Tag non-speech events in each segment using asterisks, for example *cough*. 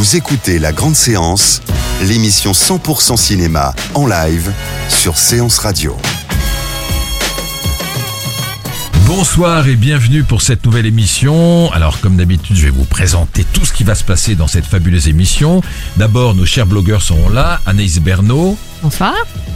Vous écoutez La Grande Séance, l'émission 100% cinéma en live sur Séance Radio. Bonsoir et bienvenue pour cette nouvelle émission. Alors comme d'habitude, je vais vous présenter tout ce qui va se passer dans cette fabuleuse émission. D'abord, nos chers blogueurs seront là, Anaïs Bernot, Bonsoir.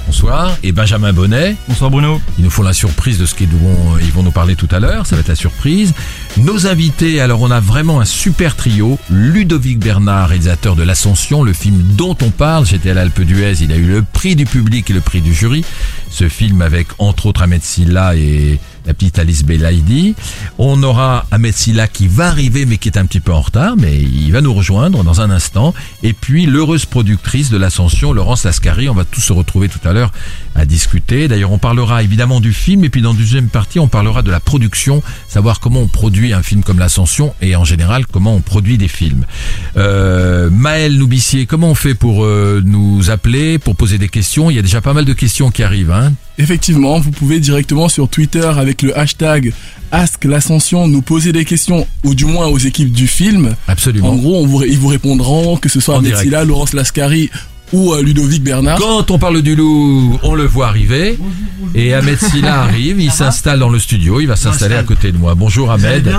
bonsoir, et Benjamin Bonnet. Bonsoir Bruno. Ils nous font la surprise de ce qu'ils vont, ils vont nous parler tout à l'heure, ça va être la surprise. Nos invités, alors on a vraiment un super trio. Ludovic Bernard, réalisateur de L'Ascension, le film dont on parle. J'étais à l'Alpe d'Huez, il a eu le prix du public et le prix du jury. Ce film avec entre autres Ahmed Silla et la petite Alice Belaïdi. On aura Ahmed Silla qui va arriver mais qui est un petit peu en retard, mais il va nous rejoindre dans un instant. Et puis l'heureuse productrice de l'Ascension, Laurence Lascari. On va tous se retrouver tout à l'heure à discuter. D'ailleurs, on parlera évidemment du film et puis dans la deuxième partie, on parlera de la production, savoir comment on produit un film comme l'Ascension et en général comment on produit des films. Euh, Maël Noubissier, comment on fait pour euh, nous appeler, pour poser des questions? Il y a déjà pas mal de questions qui arrivent. Hein Effectivement, vous pouvez directement sur Twitter avec le hashtag Ask l'Ascension nous poser des questions, ou du moins aux équipes du film. Absolument. En gros, on vous, ils vous répondront, que ce soit direct. Silla, Laurence Lascari ou euh, Ludovic Bernard. Quand on parle du loup, on le voit arriver. Et Ahmed Silla *laughs* arrive, il s'installe dans le studio, il va s'installer à côté de moi. Bonjour Ahmed.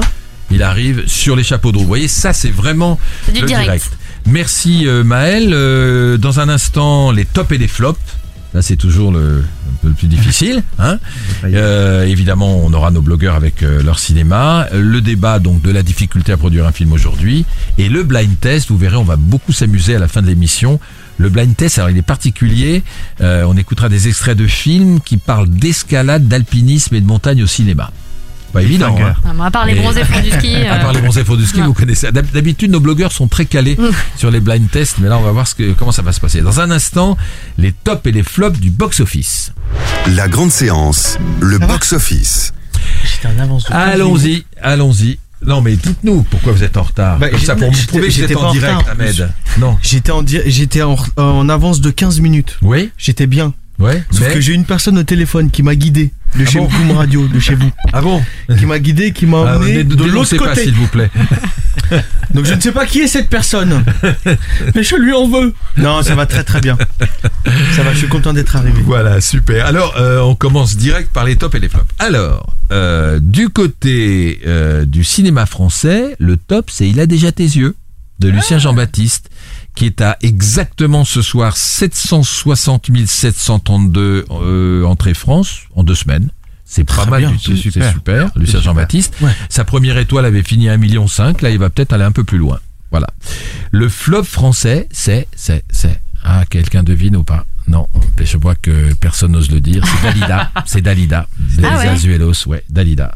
Il arrive sur les chapeaux de roue. Vous voyez, ça c'est vraiment du le direct. Merci euh, Maël. Euh, dans un instant, les tops et les flops. Là, c'est toujours le, un peu le plus difficile. Hein *laughs* Euh, évidemment, on aura nos blogueurs avec euh, leur cinéma. Le débat donc de la difficulté à produire un film aujourd'hui. Et le blind test, vous verrez, on va beaucoup s'amuser à la fin de l'émission. Le blind test, alors il est particulier. Euh, on écoutera des extraits de films qui parlent d'escalade, d'alpinisme et de montagne au cinéma. Pas évident. hein. À part les bronzés font du ski. *laughs* À euh, part les bronzés faux du ski, non. vous connaissez. D'hab- D'habitude, nos blogueurs sont très calés sur les blind tests, mais là, on va voir ce que, comment ça va se passer. Dans un instant, les tops et les flops du box-office. La Grande Séance, le box-office. J'étais en avance de 15 minutes. Allons-y, allons-y. Non, mais dites-nous pourquoi vous êtes en retard. Bah, Comme ça, pour j'étais- prouver que vous j'étais en en direct, retard. Ahmed. Non. J'étais en, j'étais en, en avance de 15 minutes. Oui, J'étais bien. ouais. Sauf mais- que j'ai une personne au téléphone qui m'a guidé de Ah chez bon Boom Radio, de chez vous, Ah bon qui m'a guidé, qui m'a Ah, emmené de l'autre côté. s'il vous plaît. *laughs* Donc je ne sais pas qui est cette personne, *laughs* mais je lui en veux. Non, ça va très très bien. Ça va, je suis content d'être arrivé. Voilà, super. Alors, euh, on commence direct par les tops et les flops. Alors, euh, du côté euh, du cinéma français, le top, c'est Il a déjà tes yeux de Lucien Jean-Baptiste, qui est à exactement ce soir 760 732 euh, entrées France en deux semaines. C'est pas mal bien, du tout, c'est super. super. Lucien Jean-Baptiste. Ouais. Sa première étoile avait fini à 1,5 million, là il va peut-être aller un peu plus loin. Voilà. Le flop français, c'est, c'est, c'est. Ah, quelqu'un devine ou pas? Non, mais je vois que personne n'ose le dire. C'est Dalida. *laughs* c'est Dalida. Des Ah ouais Azuelos, ouais, Dalida.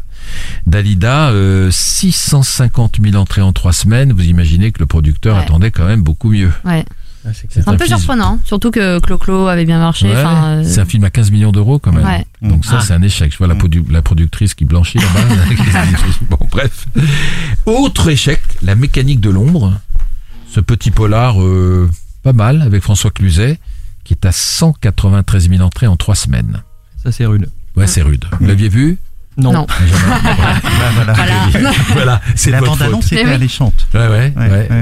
Dalida, euh, 650 000 entrées en trois semaines. Vous imaginez que le producteur Ouais. attendait quand même beaucoup mieux. Ouais. C'est Un peu film- surprenant, surtout que Clo-Clo avait bien marché. Ouais, euh, C'est un film à 15 millions d'euros quand même. Ouais. Donc ça, Ah. c'est un échec. Je vois la, produ- la productrice qui blanchit là-bas. *laughs* *laughs* bon, bref. Autre échec, La mécanique de l'ombre. Ce petit polar euh, pas mal avec François Cluzet qui est à 193 000 entrées en trois semaines. Ça c'est rude. Ouais, c'est rude. Vous l'aviez vu? Non. Non. *laughs* Bah, voilà. Voilà. Voilà, *laughs* c'est La votre faute. bande-annonce était oui. alléchante. Ouais, ouais,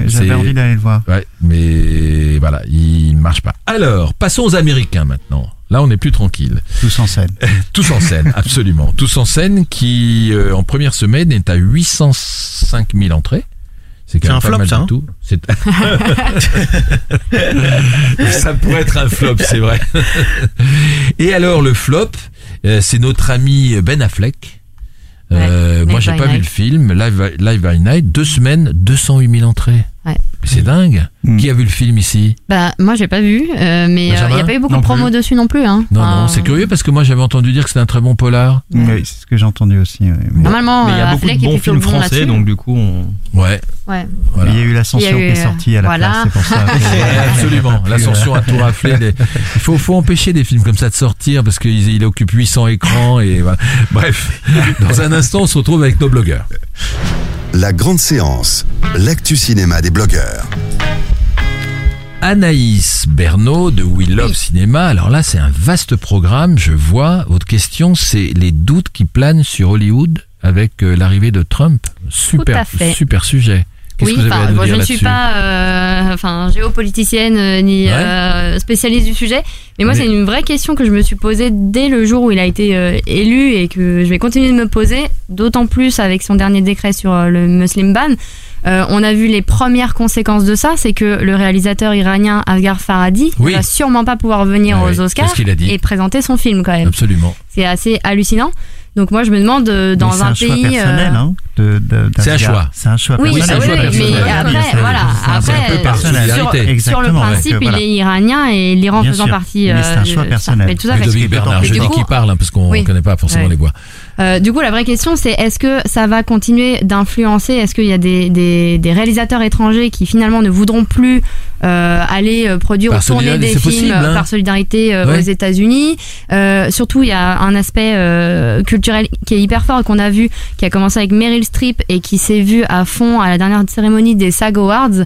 J'avais envie d'aller le voir. Ouais, mais voilà, il marche pas. Alors, passons aux Américains maintenant. Là, on est plus tranquille. Tous en scène. *laughs* Tous en scène, absolument. Tous en scène qui, euh, en première semaine, est à 805 000 entrées. C'est quand C'est même un pas flop, ça, hein tout. Ça pourrait être un flop, c'est vrai. Et alors, le flop, euh, c'est notre ami Ben Affleck. Euh, moi, j'ai pas vu le film. Live, Live by Night, deux semaines, 208 000 entrées. Ouais. C'est dingue. Mm. Qui a vu le film ici Bah, moi, j'ai pas vu, euh, mais il Benjamin n'y a pas eu beaucoup Non de promos dessus non plus. Hein. Non, Enfin, non, c'est curieux parce que moi j'avais entendu dire que c'était un très bon polar. Oui, c'est ce que j'ai entendu aussi. Mais Normalement, Mais il y a euh, beaucoup Affleck de est bons films bon français, donc du coup, on... Ouais, Ouais. voilà. Il y a eu l'ascension qui est sortie à la voilà. place, c'est pour ça. *laughs* absolument. L'ascension a tout raflé. Les- Il faut, faut empêcher des films comme ça de sortir parce qu'il il occupe 800 écrans et. Bref, dans un instant, on se retrouve avec nos blogueurs. La grande séance, l'actu cinéma des blogueurs. Anaïs Bernot de We Love Cinéma. Alors là, c'est un vaste programme. Je vois. Votre question, c'est les doutes qui planent sur Hollywood avec euh, l'arrivée de Trump. Super, à fait. super sujet. Oui, que vous avez enfin, à nous moi, dire je ne suis pas euh, enfin, géopoliticienne euh, ni Ouais. euh, spécialiste du sujet, mais moi Mais- c'est une vraie question que je me suis posée dès le jour où il a été élu et que je vais continuer de me poser, d'autant plus avec son dernier décret sur le Muslim ban. On a vu les premières conséquences de ça, c'est que le réalisateur iranien Asghar Farhadi Oui. ne va sûrement pas pouvoir venir Ah aux Oscars et présenter son film quand même. Absolument. C'est assez hallucinant. Donc moi je me demande euh, dans un, pays personnel, euh, hein, de, de- C'est un choix. C'est un choix Oui, Oui, c'est un oui, choix oui, personnel. mais après, voilà, c'est un après, peu par personnel. solidarité. sur, sur le principe, ouais, voilà. il est iranien et l'Iran Bien faisant sûr, partie. mais c'est un euh, choix personnel. mais tout à fait. Bernard, je dis coup- qui parle hein, parce qu'on ne Oui. connaît pas forcément Ouais. les voix. Euh, du coup, la vraie question, c'est est-ce que ça va continuer d'influencer? Est-ce qu'il y a des, des, des réalisateurs étrangers qui finalement ne voudront plus euh, aller euh, produire Par ou tourner des films possible, hein. par solidarité euh, Ouais. aux États-Unis? Surtout, il y a un aspect culturel qui est hyper fort qu'on a vu, qui a commencé avec Meryl Streep et qui s'est vu à fond à la dernière cérémonie des SAG Awards.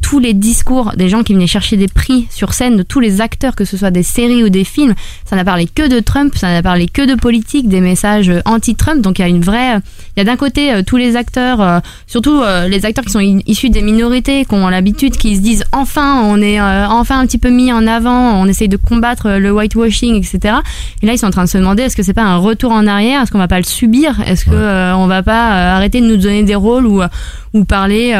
Tous les discours des gens qui venaient chercher des prix sur scène, de tous les acteurs, que ce soit des séries ou des films, ça n'a parlé que de Trump, ça n'a parlé que de politique, des messages anti-Trump. Donc il y a une vraie, il y a d'un côté euh, tous les acteurs, euh, surtout euh, les acteurs qui sont issus des minorités, qui ont l'habitude, qui se disent enfin, on est enfin un petit peu mis en avant, on essaye de combattre le whitewashing, etc. Et là ils sont en train de se demander est-ce que c'est pas un retour en arrière, est-ce qu'on va pas le subir, est-ce que Ouais. euh, on va pas arrêter de nous donner des rôles ou ou parler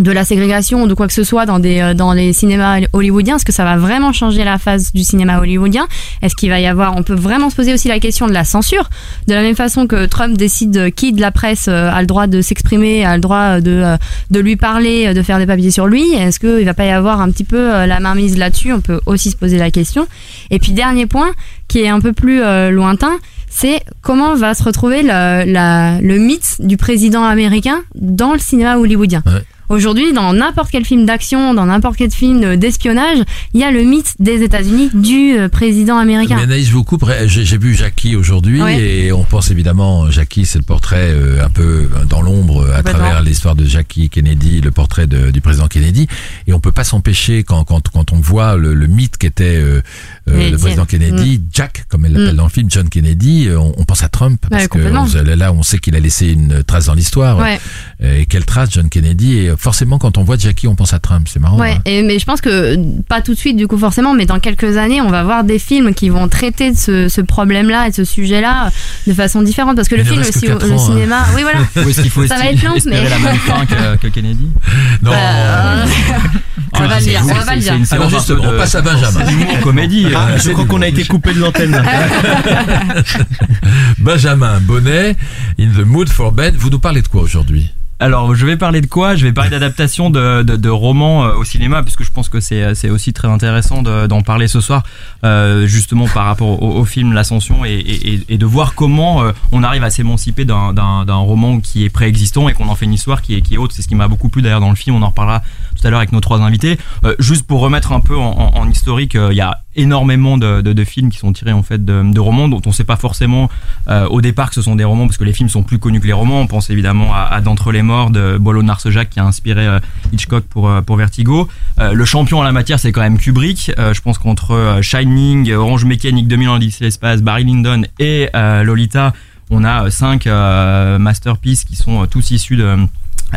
de la ségrégation ou de quoi que ce soit dans des euh, dans les cinémas hollywoodiens est-ce que ça va vraiment changer la phase du cinéma hollywoodien? Est-ce qu'il va y avoir on peut vraiment se poser aussi la question de la censure? De la même façon que Trump décide qui de la presse euh, a le droit de s'exprimer a le droit de euh, de lui parler de faire des papiers sur lui est-ce qu'il va pas y avoir un petit peu la mainmise là-dessus? On peut aussi se poser la question et puis dernier point qui est un peu plus euh, lointain c'est comment va se retrouver le, la- le mythe du président américain dans le cinéma hollywoodien? Ouais. Aujourd'hui, dans n'importe quel film d'action, dans n'importe quel film euh, d'espionnage, il y a le mythe des États-Unis du euh, président américain. Mais Anaïs, je vous coupe. J'ai vu Jackie aujourd'hui Ouais. et on pense évidemment, Jackie, c'est le portrait euh, un peu dans l'ombre à travers l'histoire de Jackie Kennedy, le portrait de- du président Kennedy. Et on peut pas s'empêcher quand, quand, quand on voit le, le mythe qu'était euh, euh, le Kennedy. président Kennedy, Jack, comme elle l'appelle Mm. dans le film, John Kennedy, euh, on, on pense à Trump parce Ouais, que on- là, on sait qu'il a laissé une trace dans l'histoire. Ouais. Et quelle trace, John Kennedy? Et forcément, quand on voit Jackie, on pense à Trump. C'est marrant. Ouais, hein. et, mais je pense que pas tout de suite du coup forcément, mais dans quelques années, on va voir des films qui vont traiter de ce, ce problème-là et de ce sujet-là de façon différente parce que le film, que le, hein. cinéma, *laughs* oui voilà. Faut Ça va être long, mais- la même *laughs* fin que, que Kennedy? Non. Euh, on va le dire, on va pas le dire. C'est Alors une justement, on passe à Benjamin. d'humour, comédie. Ah, euh, je crois qu'on a été coupé de l'antenne. *laughs* Benjamin Bonnet, In the Mood for Bed. Vous nous parlez de quoi aujourd'hui? Alors, je vais parler de quoi? Je vais parler d'adaptation de, de, de romans euh, au cinéma, puisque je pense que c'est c'est aussi très intéressant de- d'en parler ce soir, euh, justement par rapport au, au film L'Ascension, et, et, et de voir comment euh, on arrive à s'émanciper d'un d'un- d'un roman qui est préexistant et qu'on en fait une histoire qui est, qui est haute. C'est ce qui m'a beaucoup plu d'ailleurs dans le film, on en reparlera tout à l'heure avec nos trois invités. Euh, juste pour remettre un peu en, en- en historique, euh, il y a énormément de, films qui sont tirés en fait de, romans dont on sait pas forcément euh, au départ que ce sont des romans parce que les films sont plus connus que les romans. On pense évidemment à, D'entre les morts de Boileau Narcejac qui a inspiré euh, Hitchcock pour, euh, Vertigo. Le champion en la matière c'est quand même Kubrick. Je pense qu'entre Shining, Orange Mécanique, 2000 ans d'Odyssée de l'espace, Barry Lyndon et Lolita, on a cinq masterpieces qui sont tous issus de,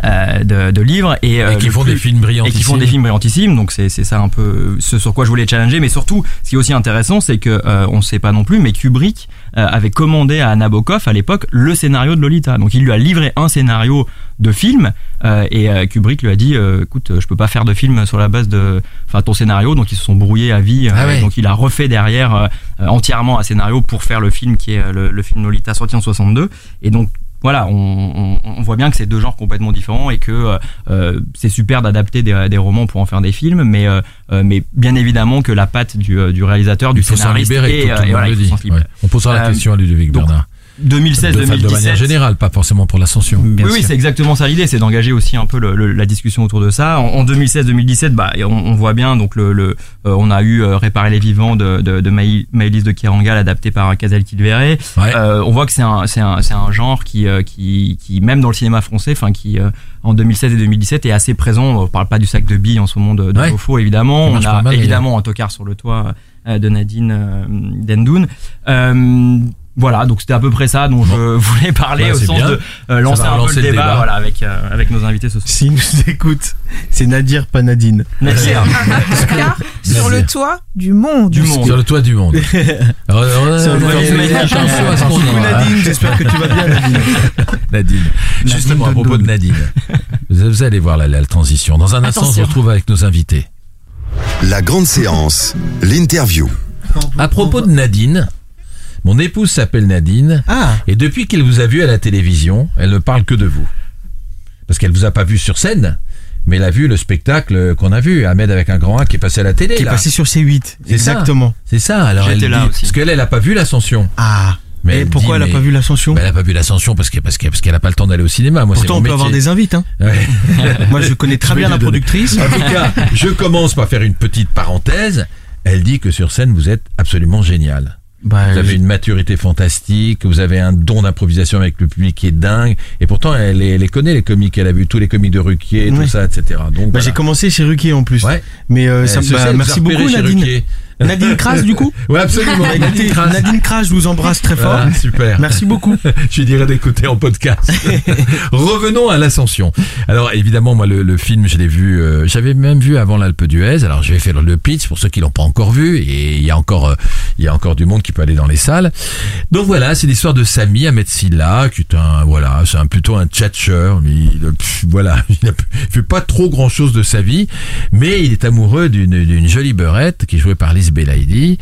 euh, de, de livres et, euh, Et qui font plus- des films brillants. et qui font des films brillantissimes. Donc c'est c'est ça un peu ce sur quoi je voulais challenger. Mais surtout ce qui est aussi intéressant c'est que euh, on sait pas non plus mais Kubrick euh, avait commandé à Nabokov à l'époque le scénario de Lolita. Donc il lui a livré un scénario de film euh, et euh, Kubrick lui a dit euh, écoute euh, je peux pas faire de film sur la base de enfin ton scénario. Donc ils se sont brouillés à vie euh, Ah ouais. donc il a refait derrière euh, euh, entièrement un scénario pour faire le film qui est euh, le, le film Lolita sorti en 62 et donc voilà, on, on, on voit bien que c'est deux genres complètement différents et que euh, euh, c'est super d'adapter des, des romans pour en faire des films, mais euh, euh, mais bien évidemment que la patte du, du réalisateur, du Il faut s'en scénariste libérer, et, tout, tout le et voilà, monde le il faut dit. s'en libérer. Ouais. On posera la question à Ludovic donc, Bernard. 2016 De, de manière 2017 générale, pas forcément pour l'ascension. Oui, oui, c'est exactement ça l'idée, c'est d'engager aussi un peu le- le- la discussion autour de ça. En, en 2016-2017, bah, on, on voit bien, donc le, le euh, on a eu euh, Réparer les vivants de, de, de Maï- Maëlys de Kerangal, adapté par Cazel Kilveré. Ouais. Euh, on voit que c'est un, c'est un, c'est un genre qui, euh, qui, qui, même dans le cinéma français, enfin, qui euh, en 2016 et 2017 est assez présent. On parle pas du sac de billes en ce moment de, de Ouais. Évidemment. On a mal, évidemment un tocard sur le toit euh, de Nadine euh, Dendoun. Voilà, donc c'était à peu près ça dont je voulais parler Bah, au sens bien. de euh, lancer un peu le le débat, débat. voilà, avec, euh, avec nos invités ce soir. S'il nous écoute, c'est Nadir, pas Nadine. Merci. hein. Car *laughs* sur le toit du monde. Du monde. Sur le toit du monde. *laughs* Nadine, j'espère que tu vas bien Nadine. *laughs* Nadine. Justement, à propos de Nadine. Vous allez voir la, la transition. Dans un instant, on se retrouve avec nos invités. La grande séance, l'interview. À propos de Nadine, mon épouse s'appelle Nadine. Ah, Et depuis qu'elle vous a vu à la télévision, elle ne parle que de vous. Parce qu'elle vous a pas vu sur scène, mais elle a vu le spectacle qu'on a vu, Ahmed avec un grand A qui est passé à la télé. qui est là. passé sur C8. C'est ça. Exactement. C'est ça. Alors J'étais elle là dit- aussi. parce qu'elle elle a pas vu l'ascension. Ah. Mais Et elle pourquoi dit, elle a mais- pas vu l'ascension? Bah, elle a pas vu l'ascension parce que parce qu'elle parce qu'elle a pas le temps d'aller au cinéma. Moi, c'est Pourtant, on peut métier. avoir des invites. Hein. Ouais. *laughs* Moi, je connais très Je bien la donner. productrice. En tout cas, je commence par faire une petite parenthèse. Elle dit que sur scène, vous êtes absolument génial. Bah, Vous avez une maturité fantastique, vous avez un don d'improvisation avec le public qui est dingue, et pourtant elle, les- elle les connaît les comiques, elle a vu tous les comiques de Ruquier, tout Ouais. ça, etc. Donc bah, voilà. j'ai commencé chez Ruquier en plus. Ouais. Mais euh, ça, bah, merci beaucoup Nadine. Ruquier. Nadine Crasse du coup Ouais, absolument. Nadine, Crasse. Nadine Crasse, je vous embrasse très fort. Ah, super. Merci beaucoup. *laughs* Je lui dirais d'écouter en podcast. *laughs* Revenons à l'ascension. Alors évidemment, moi le, le film, je l'ai vu, euh, j'avais même vu avant l'Alpe d'Huez. Alors je vais faire le pitch pour ceux qui l'ont pas encore vu et il y a encore, euh, il y a encore du monde qui peut aller dans les salles. Donc voilà, c'est l'histoire de Samy Ahmed Silla, qui est un, voilà, c'est un plutôt un tchatcheur, mais il, pff, voilà, *laughs* il, a- il fait pas trop grand chose de sa vie, mais il est amoureux d'une jolie beurette qui est jouée par Belaïdi.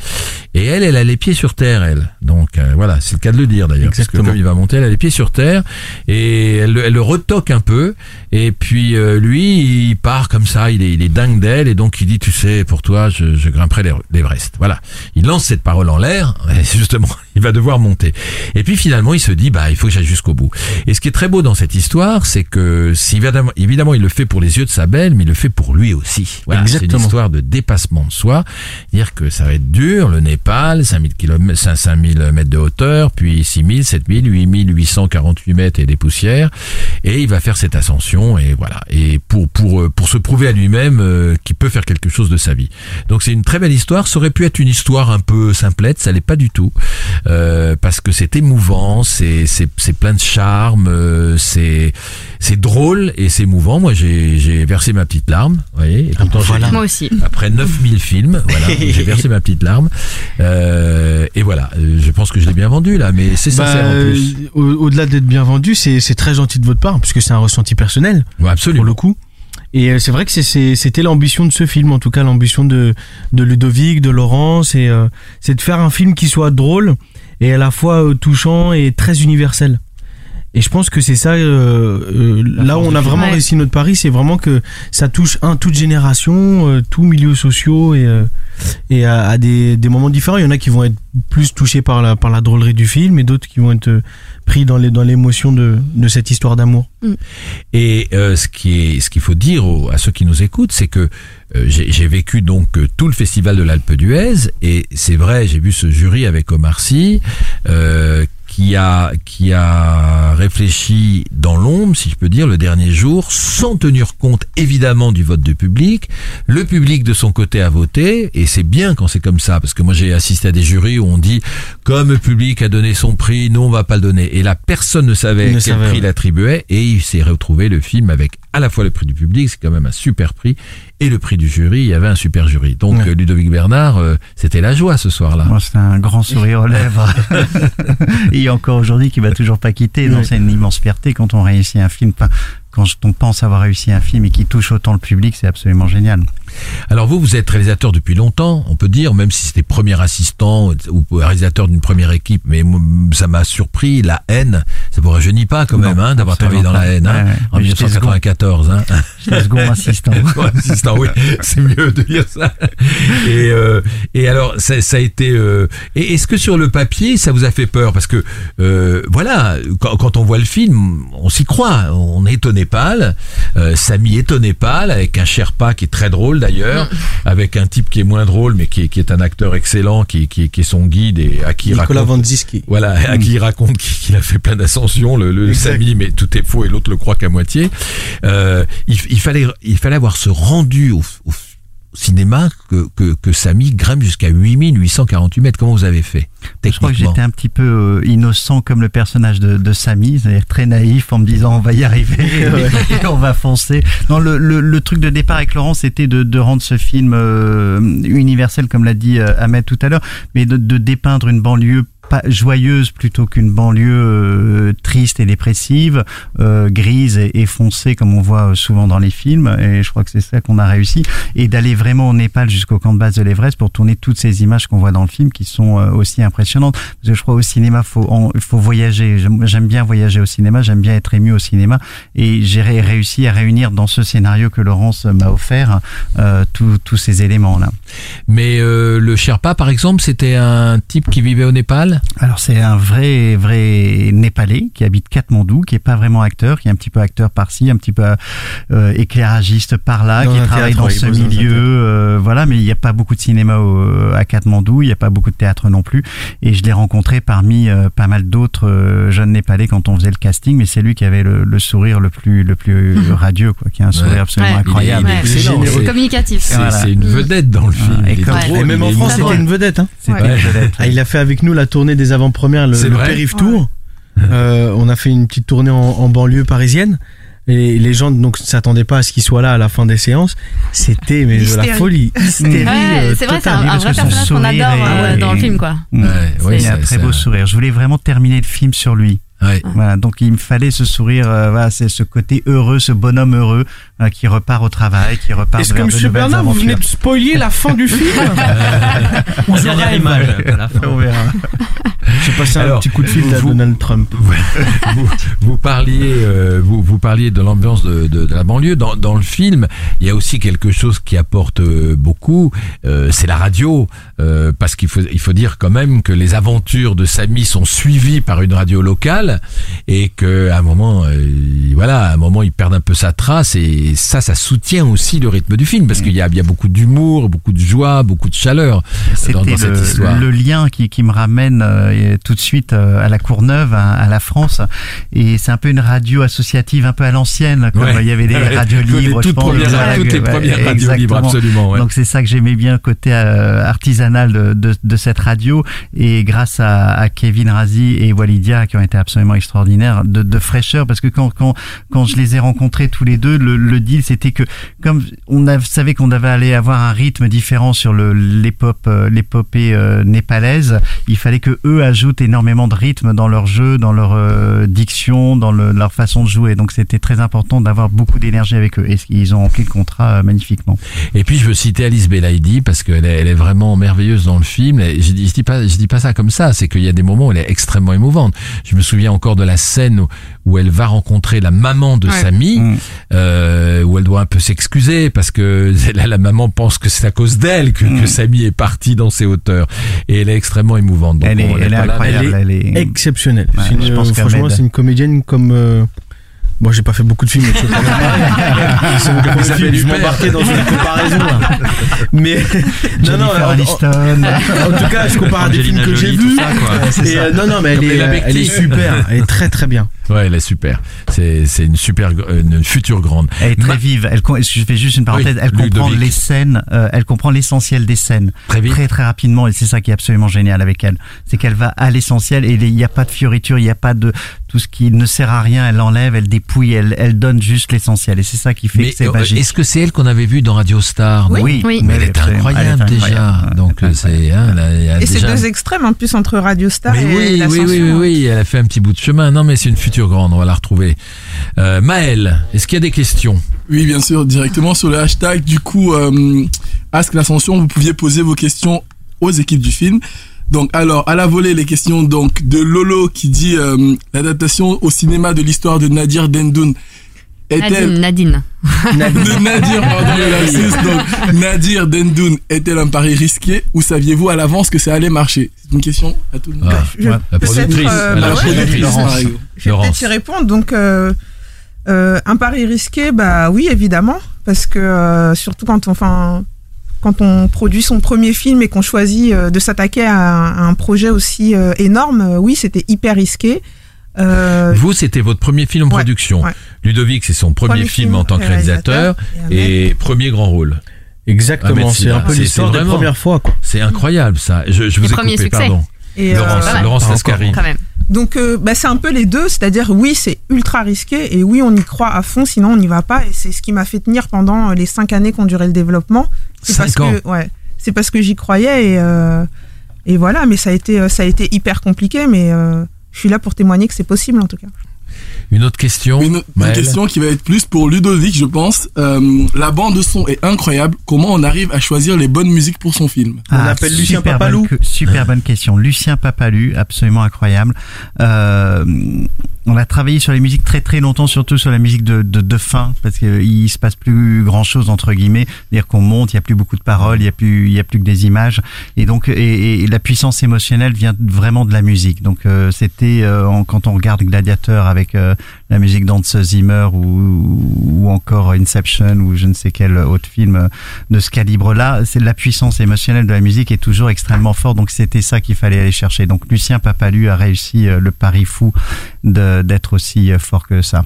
Et elle, elle a les pieds sur terre, elle. Donc euh, voilà, c'est le cas de le dire d'ailleurs. Parce que comme il va monter, elle a les pieds sur terre et elle, le- elle le retoque un peu. Et puis euh, lui, il part comme ça, il est, il est dingue d'elle et donc il dit, tu sais, pour toi, je, je grimperai l'Ever- l'Everest. Voilà. Il lance cette parole en l'air. *laughs* Et c'est justement, il va devoir monter. Et puis finalement, il se dit, bah, il faut que j'aille jusqu'au bout. Et ce qui est très beau dans cette histoire, c'est que si évidemment, évidemment, il le fait pour les yeux de sa belle, mais il le fait pour lui aussi. Voilà, c'est une histoire de dépassement de soi. Dire que ça va être dur, le Népal, 5000 km, 5000 mètres de hauteur, puis 6000, 7000, 8848 mètres et des poussières. Et il va faire cette ascension et voilà. Et pour, pour, euh, pour se prouver à lui-même euh, qu'il peut faire quelque chose de sa vie. Donc c'est une très belle histoire. Ça aurait pu être une histoire un peu simplette, ça l'est pas du tout. Euh, parce que c'est émouvant, c'est, c'est, c'est plein de charme, euh, c'est, c'est drôle et c'est émouvant. Moi, j'ai, j'ai versé ma petite larme, vous voyez. Et pourtant, voilà. Moi aussi. après 9000 films, voilà, *laughs* j'ai versé ma petite larme. Euh, et voilà, euh, je pense que je l'ai bien vendu là, mais c'est Bah, sincère en plus. au- Au-delà d'être bien vendu, c'est c'est très gentil de votre part, puisque c'est un ressenti personnel. Ouais, pour absolument. le coup. Et c'est vrai que c'est- c'est- c'était l'ambition de ce film, en tout cas l'ambition de, de Ludovic, de Laurence, et euh, c'est de faire un film qui soit drôle et à la fois euh, touchant et très universel. Et je pense que c'est ça, euh, euh, là où on a vraiment Ouais. réussi notre pari, c'est vraiment que ça touche un toute génération, euh, tous milieux sociaux et euh, et à, à des, des moments différents. Il y en a qui vont être plus touchés par la par la drôlerie du film, et d'autres qui vont être euh, pris dans les dans l'émotion de de cette histoire d'amour. Et euh, ce qui est, ce qu'il faut dire aux- à ceux qui nous écoutent, c'est que euh, j'ai j'ai vécu donc euh, tout le festival de l'Alpe d'Huez, et c'est vrai, j'ai vu ce jury avec Omar Sy, euh, qui a qui a réfléchi dans l'ombre, si je peux dire, le dernier jour, sans tenir compte évidemment du vote du public. Le public de son côté a voté, et c'est bien quand c'est comme ça, parce que moi j'ai assisté à des jurys où on dit comme le public a donné son prix, nous on va pas le donner, et là personne ne savait Ne quel savait, prix ouais. il attribuait, et il s'est retrouvé le film avec à la fois le prix du public, c'est quand même un super prix, et le prix du jury, il y avait un super jury. Donc Ouais. euh, Ludovic Bernard, euh, c'était la joie ce soir-là. Moi, c'est un grand sourire aux lèvres. *laughs* *laughs* Et encore aujourd'hui, qui va toujours pas quitter. Donc, Ouais. c'est une immense fierté quand on réussit un film. Enfin, quand on pense avoir réussi un film et qui touche autant le public, c'est absolument génial. Alors vous, vous êtes réalisateur depuis longtemps, on peut dire, même si c'était premier assistant ou réalisateur d'une première équipe, mais ça m'a surpris, la haine, ça vous rajeunit pas quand même, hein, d'avoir travaillé dans la haine, hein, en 1994. Hein. *laughs* Second assistant. assistant, oui, *laughs* c'est mieux de dire ça. Et, euh, et alors, ça, ça a été... Euh, et est-ce que sur le papier, ça vous a fait peur? Parce que, euh, voilà, quand, quand, on voit le film, on s'y croit, on est étonné pâle, euh, Samy étonné pâle, avec un Sherpa qui est très drôle, d'ailleurs, mm. avec un type qui est moins drôle, mais qui est, qui est un acteur excellent, qui, qui, qui est son guide et à qui Nicolas raconte. Voilà, *laughs* à qui il raconte qu'il a fait plein d'ascensions, le, le Samy, mais tout est faux et l'autre le croit qu'à moitié. Euh, il, il, fallait, il fallait avoir ce rendu au, au cinéma que, que, que Samy grimpe jusqu'à 8848 mètres. Comment vous avez fait Je crois que j'étais un petit peu euh, innocent comme le personnage de, de Samy, c'est-à-dire très naïf en me disant on va y arriver *laughs* *laughs* et *laughs* on va foncer. Non, le, le, le, truc de départ avec Laurent, c'était de, de, rendre ce film euh, universel, comme l'a dit euh, Ahmed tout à l'heure, mais de, de dépeindre une banlieue joyeuse plutôt qu'une banlieue euh, triste et dépressive, euh, grise et, foncée comme on voit euh, souvent dans les films. Et je crois que c'est ça qu'on a réussi. Et d'aller vraiment au Népal jusqu'au camp de base de l'Everest pour tourner toutes ces images qu'on voit dans le film qui sont aussi impressionnantes. Parce que je crois au cinéma, faut faut voyager. J'aime bien voyager au cinéma, j'aime bien être ému au cinéma. Et j'ai réussi à réunir dans ce scénario que Laurence m'a offert tous ces éléments là. Mais le Sherpa, par exemple, c'était un type qui vivait au Népal? Alors c'est un vrai vrai népalais qui habite Katmandou, qui est pas vraiment acteur, qui est un petit peu acteur par-ci, un petit peu euh, éclairagiste par-là, qui travaille dans ce milieu, euh, voilà. Mais il n'y a pas beaucoup de cinéma au, à Katmandou, il n'y a pas beaucoup de théâtre non plus. Et je l'ai rencontré parmi euh, pas mal d'autres euh, jeunes népalais quand on faisait le casting, mais c'est lui qui avait le, le, sourire le plus le plus *laughs* radieux, quoi, qui a un sourire absolument incroyable, c'est communicatif. C'est une vedette dans le film. Et, et, même en France, c'était une vedette. Hein. Une vedette. Ah, il a fait avec nous la tournée des avant-premières, le, le Périph Tour. Euh, on a fait une petite tournée en, banlieue parisienne. Et les gens donc s'attendaient pas à ce qu'il soit là à la fin des séances. C'était mais de la folie, hystérie. Euh, c'est vrai, c'est un, vrai personnage qu'on adore euh, dans le film, quoi. Ouais, il a un très beau sourire. Je voulais vraiment terminer le film sur lui. Voilà, donc il me fallait ce sourire, voilà, c'est ce côté heureux, ce bonhomme heureux qui repart au travail, qui repart. Est-ce que Monsieur Bernard, vous venez de spoiler la fin du film *laughs* On verra fin. On verra. J'ai passé un petit coup de fil à Donald Trump. *laughs* vous, vous, parliez, euh, vous, vous parliez de l'ambiance de, de, de, la banlieue. Dans, dans, le film, il y a aussi quelque chose qui apporte euh, beaucoup, euh, c'est la radio, euh, parce qu'il faut, il faut dire quand même que les aventures de Samy sont suivies par une radio locale et que à un moment, euh, voilà, à un moment, il perd un peu sa trace et ça, ça soutient aussi le rythme du film, parce qu'il y a, il y a beaucoup d'humour, beaucoup de joie, beaucoup de chaleur dans, dans cette histoire. Le lien qui, qui me ramène tout de suite euh, à la Courneuve, à, la France. Et c'est un peu une radio associative, un peu à l'ancienne, comme il y avait des *laughs* radios libres. Toutes, je premières, toutes les premières radios libres, absolument. Donc c'est ça que j'aimais bien, côté euh, artisanal de, de, de, cette radio. Et grâce à, à, Kevin Razi et Walidia, qui ont été absolument extraordinaires, de, de fraîcheur, parce que quand, quand, quand je les ai rencontrés tous les deux, le, le deal, c'était que comme on savait qu'on devait aller avoir un rythme différent sur l'épopée euh, népalaise, il fallait que eux ajoutent énormément de rythme dans leur jeu, dans leur euh, diction, dans le, leur façon de jouer. Donc c'était très important d'avoir beaucoup d'énergie avec eux. Et ils ont rempli le contrat euh, magnifiquement. Et puis je veux citer Alice Belaïdi parce qu'elle est, elle est vraiment merveilleuse dans le film. Je, dis, dis pas, je dis pas ça comme ça. C'est qu'il y a des moments où elle est extrêmement émouvante. Je me souviens encore de la scène où, où elle va rencontrer la maman de ouais. Samy, mm. euh, où elle doit un peu s'excuser parce que *laughs* la, la maman pense que c'est à cause d'elle que, mm. que Samy est parti dans ses hauteurs. Et elle est extrêmement émouvante. Donc elle, est, elle, est incroyable, elle est exceptionnelle. Ouais, une, je pense franchement, c'est une comédienne comme. Euh, moi, j'ai pas fait beaucoup de films, mais je *laughs* je m'embarquer dans une comparaison. Mais non, non, en, en, en, tout cas, je compare à des films que j'ai vus. *laughs* Euh, non, non, mais elle est, elle est super. Elle est très, très bien. Ouais, elle est super. C'est c'est une super une future grande. Elle est très vive. Elle je fais juste une parenthèse. Oui, elle comprend les scènes. Euh, elle comprend l'essentiel des scènes très, vite. très très rapidement et c'est ça qui est absolument génial avec elle. C'est qu'elle va à l'essentiel et il n'y a pas de fioriture, il n'y a pas de tout ce qui ne sert à rien, elle l'enlève, elle dépouille, elle, elle donne juste l'essentiel. Et c'est ça qui fait Mais que c'est euh, magique. est-ce que c'est elle qu'on avait vue dans Radio Star non Oui, Oui. Mais elle est incroyable Elle est déjà. incroyable. Donc euh, c'est hein, là, il y a Et c'est déjà- deux extrêmes en plus entre Radio Star Mais et oui, oui, oui, oui, oui, elle a fait un petit bout de chemin. Non, mais c'est une future grande, on va la retrouver. Euh, Maël, est-ce qu'il y a des questions? Oui, bien sûr, directement sur le hashtag. Du coup, euh, Ask l'Ascension, vous pouviez poser vos questions aux équipes du film. Donc, alors, à la volée, les questions donc de Lolo qui dit euh, l'adaptation au cinéma de l'histoire de Nadir Dendoun est-elle Nadine, Nadine. *laughs* de Nadir, pardon, donc Nadir Dendoun est-elle un pari risqué ou saviez-vous à l'avance que ça allait marcher? C'est une question à tout le monde. Ah, Je- Ouais, La peut-être, productrice, euh, la bah productrice, Laurence. Je vais peut-être y répondre. Donc, euh, euh, un pari risqué, bah oui, évidemment, parce que euh, surtout quand on, enfin, quand on produit son premier film et qu'on choisit euh, de s'attaquer à, un- à un projet aussi euh, énorme, euh, oui, c'était hyper risqué. Euh, Vous, c'était votre premier film en Ouais, production. ouais. Ludovic, c'est son premier, Premier film, film en tant que réalisateur et premier grand rôle. Exactement, c'est- c'est un peu c'est- l'histoire c'est des vraiment- premières fois. C'est incroyable ça. Je, je vous ai coupé, succès. pardon. Et, Laurence, euh. Laurence Lascari. quand même. Donc, euh, bah, c'est un peu les deux, c'est-à-dire oui, c'est ultra risqué et oui, on y croit à fond, sinon on n'y va pas. Et c'est ce qui m'a fait tenir pendant euh, les cinq années qu'ont duré le développement. C'est parce ans. que, ouais, c'est parce que j'y croyais et euh, et voilà. Mais ça a été, euh, ça a été hyper compliqué, mais euh, je suis là pour témoigner que c'est possible en tout cas. Une autre question Une, une question qui va être plus pour Ludovic, je pense. Euh, la bande de son est incroyable. Comment on arrive à choisir les bonnes musiques pour son film? On appelle Lucien super Papalou. bonne super bonne question. Lucien Papalou, absolument incroyable. Euh, on a travaillé sur les musiques très très longtemps, surtout sur la musique de, de, de fin, parce qu'il se passe plus grand chose entre guillemets. C'est-à-dire qu'on monte, il y a plus beaucoup de paroles, il y a plus, il y a plus que des images, et donc et, et la puissance émotionnelle vient vraiment de la musique. Donc euh, c'était euh, quand on regarde Gladiateur avec euh, la musique d'Hans Zimmer ou, ou encore Inception ou je ne sais quel autre film de ce calibre-là, c'est la puissance émotionnelle de la musique est toujours extrêmement forte. Donc c'était ça qu'il fallait aller chercher. Donc Lucien Papalu a réussi euh, le pari fou de- d'être aussi euh, fort que ça.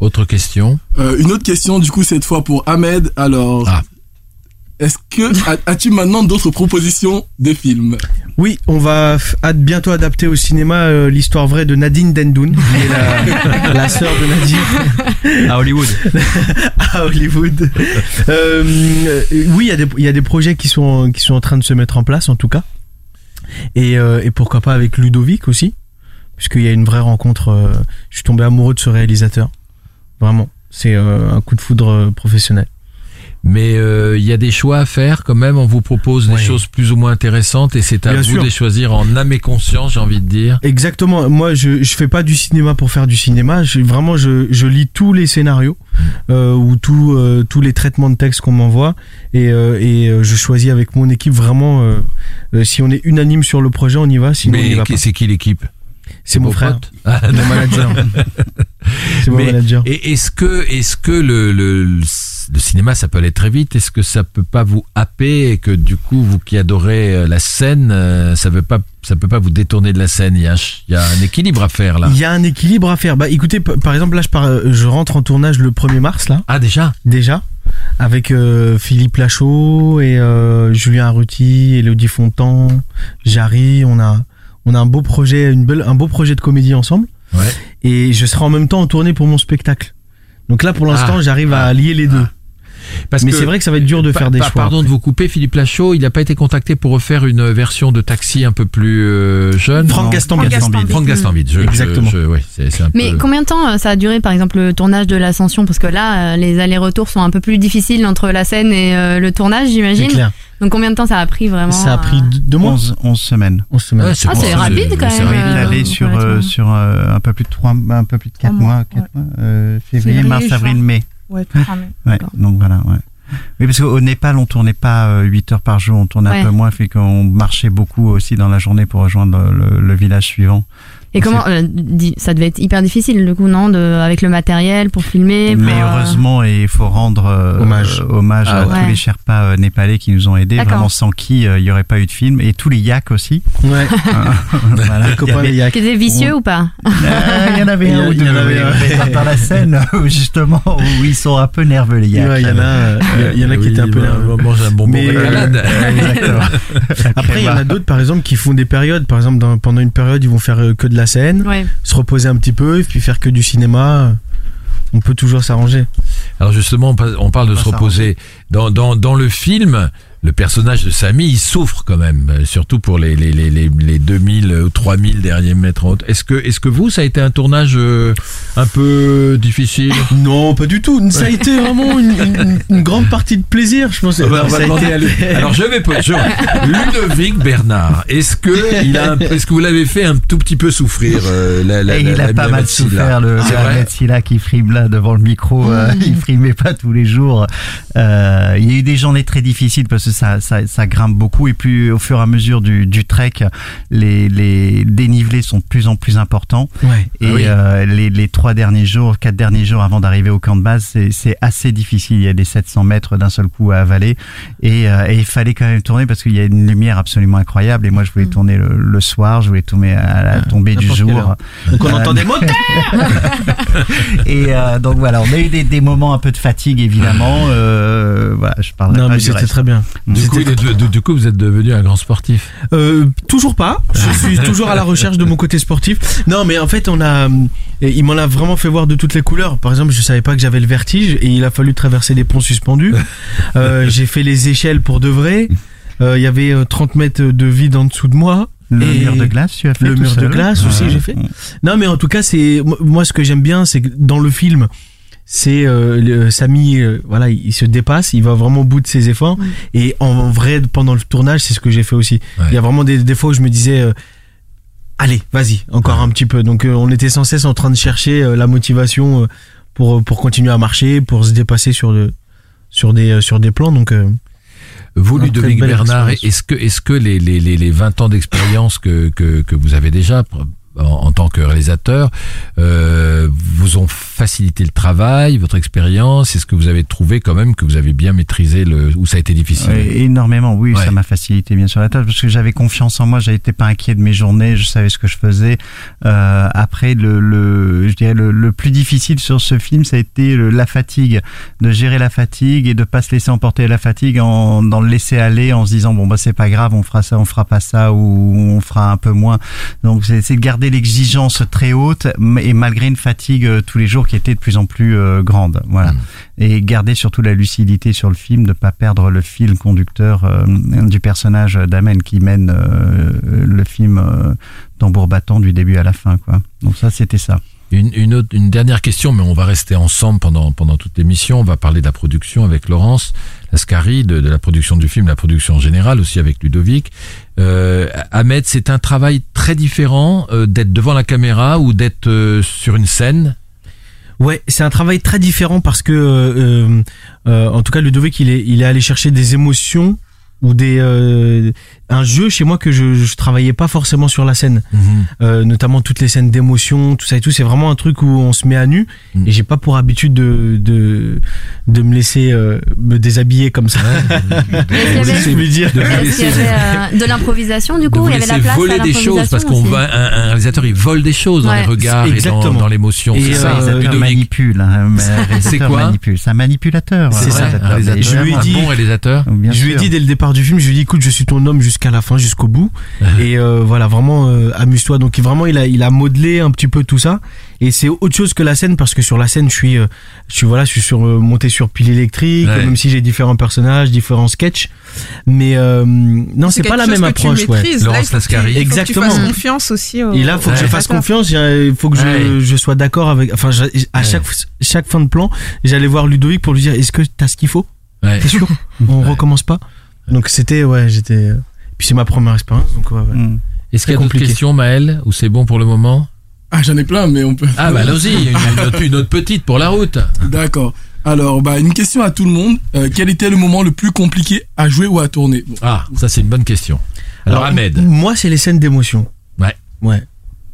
Autre question? Euh, Une autre question, du coup, cette fois pour Ahmed. Alors, Ah. Est-ce que as- as-tu maintenant d'autres propositions de films? Oui, on va ad- bientôt adapter au cinéma euh, l'histoire vraie de Nadine Dendoun, qui est la, *laughs* la sœur de Nadine À Hollywood. *laughs* à Hollywood. Euh, oui, il y, a des- il y a des projets qui sont, qui sont en train de se mettre en place, en tout cas. Et, euh, et pourquoi pas avec Ludovic aussi, puisqu'il y a une vraie rencontre. euh, je suis tombé amoureux de ce réalisateur. Vraiment. C'est euh, un coup de foudre professionnel. Mais euh, il y a des choix à faire quand même. On vous propose des choses plus ou moins intéressantes et c'est à Bien vous sûr. de les choisir en âme et conscience, j'ai envie de dire. Exactement. Moi, je je fais pas du cinéma pour faire du cinéma. Je, vraiment, je, je lis tous les scénarios euh, ou tous euh, tous les traitements de texte qu'on m'envoie et euh, et euh, je choisis avec mon équipe vraiment. si on est unanime sur le projet, on y va. Sinon, on y Mais va pas. c'est qui l'équipe? C'est mon frère, Ah, *laughs* mon manager. *laughs* C'est mon Mais- manager. Et est-ce que, est-ce que le, le, le cinéma, ça peut aller très vite Est-ce que ça peut pas vous happer et que du coup, vous qui adorez euh, la scène, euh, ça veut pas, ça peut pas vous détourner de la scène? Il y a, il y a un équilibre à faire là. Il y a un équilibre à faire. Bah, écoutez, par exemple, là, je, pars, euh, je rentre en tournage le 1er mars, là. Ah déjà? Déjà avec euh, Philippe Lachaud et euh, Julien Arruti, Elodie Fontan, Jarry, on a on a un beau projet, une belle, un beau projet de comédie ensemble. Ouais. Et je serai en même temps en tournée pour mon spectacle. Donc là, pour l'instant, Ah. j'arrive à lier les deux. Parce Mais que- c'est vrai que ça va être dur de Pa- faire des pa- choix. Pardon de vous couper, Philippe Lachaud, il n'a pas été contacté pour refaire une version de Taxi un peu plus euh, jeune Franck. Gastambide. Franck Gastambide. Je, Exactement. Je, je- ouais, c'est, c'est un Mais peu... combien de temps euh, ça a duré, par exemple, le tournage de l'Ascension? Parce que là, euh, les allers-retours sont un peu plus difficiles entre la scène et euh, le tournage, C'est j'imagine. clair. Donc combien de temps ça a pris vraiment Ça a pris deux mois. 11, 11 semaines. 11 semaines. Ouais, c'est Ah, bon, rapide, quand c'est même, il allait sur, euh, sur euh, un peu plus de trois, un peu plus de quatre Trois mois, euh, février, Février, mars, avril, mai. Ouais, donc voilà, ouais. Oui, parce qu'au Népal, on tournait pas euh, 8 heures par jour, on tournait Ouais. un peu moins, fait qu'on marchait beaucoup aussi dans la journée pour rejoindre le- le village suivant. Et comment euh, ça devait être hyper difficile du coup non de avec le matériel pour filmer. Mais pour, euh, heureusement, et il faut rendre euh, Hommage. euh, hommage Ah à ouais. tous les Sherpas euh, népalais qui nous ont aidés, D'accord. vraiment sans qui euh, il n'y aurait pas eu de film, et tous les yaks aussi. Ouais. *laughs* voilà. Les copains, y les avait- yaks. Qui était vicieux ou pas Euh, Il y en avait un a- ou il y deux avait dans la scène *laughs* justement où ils sont un peu nerveux les yaks. Ouais, Il y en a, il y en a qui étaient un peu Oui, nerveux. mange un bonbon. *laughs* Après, il y en a d'autres, par exemple, qui font des périodes. Par exemple, pendant une période, ils vont faire que de la la scène, Ouais. se reposer un petit peu et puis faire que du cinéma. On peut toujours s'arranger. Alors justement, on pa- on parle de se reposer. Dans, dans, dans le film, le personnage de Samy, il souffre quand même, euh, surtout pour les, les, les, les, les 2000 ou 3000 derniers mètres. en haute. Est-ce que, est-ce que vous, ça a été un tournage euh, un peu difficile *coughs* Non, pas du tout. Ça a été vraiment une, une- une grande partie de plaisir, je pense. Ah bah, Ça a été- à lui. *laughs* Alors je vais poser. je- Ludovic Bernard, est-ce que il a, un- est-ce que vous l'avez fait un tout petit peu souffrir euh, la, la, Et la- il la a pas mal souffert, le Silla qui frime là devant le micro. euh, Mmh. *laughs* il frimait pas tous les jours. Euh, il y a eu des journées très difficiles parce que ça, ça, ça grimpe beaucoup. Et puis au fur et à mesure du, du trek, les, les dénivelés sont de plus en plus importants. Ouais. Et Ah oui. euh, les, les trois derniers jours, quatre derniers jours avant d'arriver au camp de base, c'est- assez difficile. Il y a des 700 mètres d'un seul coup à avaler. Et, euh, et il fallait quand même tourner parce qu'il y a une lumière absolument incroyable. Et moi, je voulais tourner le, le soir, je voulais tourner à la tombée du jour. Donc on Euh, entend des *laughs* moteurs et euh, donc voilà, on a eu des, des moments un peu de fatigue évidemment. Euh, voilà, je parlerai Non, pas mais c'était très bien. Du coup, de- de- du coup, vous êtes devenu un grand sportif. Euh, toujours pas. Je *laughs* suis toujours à la recherche de mon côté sportif. Non, mais en fait, on a, il m'en a vraiment fait voir de toutes les couleurs. Par exemple, je savais pas que j'avais le vertige et il a fallu traverser des ponts suspendus. *laughs* Euh, j'ai fait les échelles pour de vrai. Euh, Il y avait euh, 30 mètres de vide en dessous de moi. Le Et mur de glace, tu as fait le tout mur de glace aussi, Ouais. j'ai fait. Non, mais en tout cas, c'est moi ce que j'aime bien, c'est que dans le film, c'est euh, Samy, euh, voilà, il se dépasse, il va vraiment au bout de ses efforts. Et en vrai, pendant le tournage, c'est ce que j'ai fait aussi. Ouais. Il y a vraiment des, des fois où je me disais, euh, allez, vas-y, encore un petit peu. Donc, euh, on était sans cesse en train de chercher euh, la motivation euh, pour pour continuer à marcher, pour se dépasser sur le sur des euh, sur des plans. Donc, euh, Vous, Ludovic Bernard, est-ce que, est-ce que les, les, les, les 20 ans d'expérience que, que, que vous avez déjà en, en tant que réalisateur euh, vous ont facilité le travail, votre expérience Est-ce que vous avez trouvé quand même que vous avez bien maîtrisé le ou ça a été difficile Ouais, énormément, oui, Ouais. ça m'a facilité bien sûr la tâche parce que j'avais confiance en moi, j'étais pas inquiet de mes journées, je savais ce que je faisais. Euh, après, le, le, je dirais le, le plus difficile sur ce film, ça a été le- la fatigue, de gérer la fatigue et de pas se laisser emporter à la fatigue en dans le laisser aller en se disant bon bah c'est pas grave, on fera ça, on fera pas ça ou on fera un peu moins. Donc c'est de garder l'exigence très haute et malgré une fatigue euh, tous les jours qui était de plus en plus euh, grande. Voilà Mm. et garder surtout la lucidité sur le film, de pas perdre le fil conducteur euh, du personnage d'Amen qui mène le film tambour battant du début à la fin. Quoi. Donc ça, c'était ça. Une, une, autre, une dernière question, mais on va rester ensemble pendant, pendant toute l'émission. On va parler de la production avec Laurence De, la production du film, la production en général, aussi avec Ludovic. Euh, Ahmed, c'est un travail très différent euh, d'être devant la caméra ou d'être euh, sur une scène? Ouais, c'est un travail très différent parce que, en tout cas, Ludovic, il est, il est allé chercher des émotions ou des euh, un jeu chez moi que je, je travaillais pas forcément sur la scène, euh, notamment toutes les scènes d'émotion, tout ça et tout. C'est vraiment un truc où on se met à nu Mhm. et j'ai pas pour habitude de de de me laisser euh, me déshabiller comme ça. *laughs* De l'improvisation du coup Il y avait la place à voler des choses parce qu'on aussi. va un, un réalisateur il vole des choses dans les regards et dans, l'émotion. C'est ça, Ludovic. manipule. hein, C'est quoi manipule. C'est un manipulateur. C'est ça, un réalisateur, Je lui ai dit- bon réalisateur. Bien je lui ai dit dès le départ du film, je lui ai dit écoute, je suis ton homme jusqu'à la fin, jusqu'au bout. *laughs* et euh, voilà, vraiment euh, amuse-toi. Donc vraiment, il a il a modelé un petit peu tout ça. Et c'est autre chose que la scène parce que sur la scène, je suis euh, je suis voilà, je suis sur euh, monté sur pile électrique, Ouais. même si j'ai différents personnages, différents sketchs. Mais euh, non, c'est pas la même approche. Ouais. Laurence il faut que tu- Lascari. il faut que tu Exactement. fasses confiance aussi. au- Et là, faut que je fasse confiance. Il faut que je, Ouais. je sois d'accord avec. Enfin, je- à Ouais. chaque chaque fin de plan, j'allais voir Ludovic pour lui dire est-ce que t'as ce qu'il faut? Ouais. T'es sûr? *laughs* On recommence pas? Donc c'était ouais, j'étais. Puis c'est ma première expérience, donc ouais. ouais. Mm. Est-ce qu'il y a d'autres questions, Maël, ou c'est bon pour le moment? Ah, j'en ai plein, mais on peut. Ah bah allons-y, une, une autre, une autre petite pour la route. D'accord. Alors, bah, une question à tout le monde. Euh, quel était le moment le plus compliqué à jouer ou à tourner? Bon. Ah, ça c'est une bonne question. Alors, Ahmed, Moi, c'est les scènes d'émotion. Ouais. Ouais.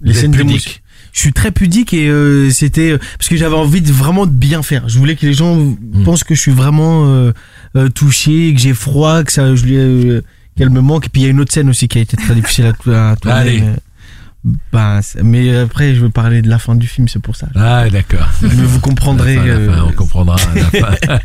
Les scènes d'émotion. Je suis très pudique et euh, c'était parce que j'avais envie de vraiment de bien faire. Je voulais que les gens Hmm. pensent que je suis vraiment euh, euh, touché, que j'ai froid, que ça, je lui, euh, qu'elle me manque. Et puis il y a une autre scène aussi qui a été très difficile à, à tourner. Allez. mais Ben, mais après, je veux parler de la fin du film, c'est pour ça. Ah, d'accord. Mais vous comprendrez. La fin, à la fin, euh, on comprendra. la *laughs* fin.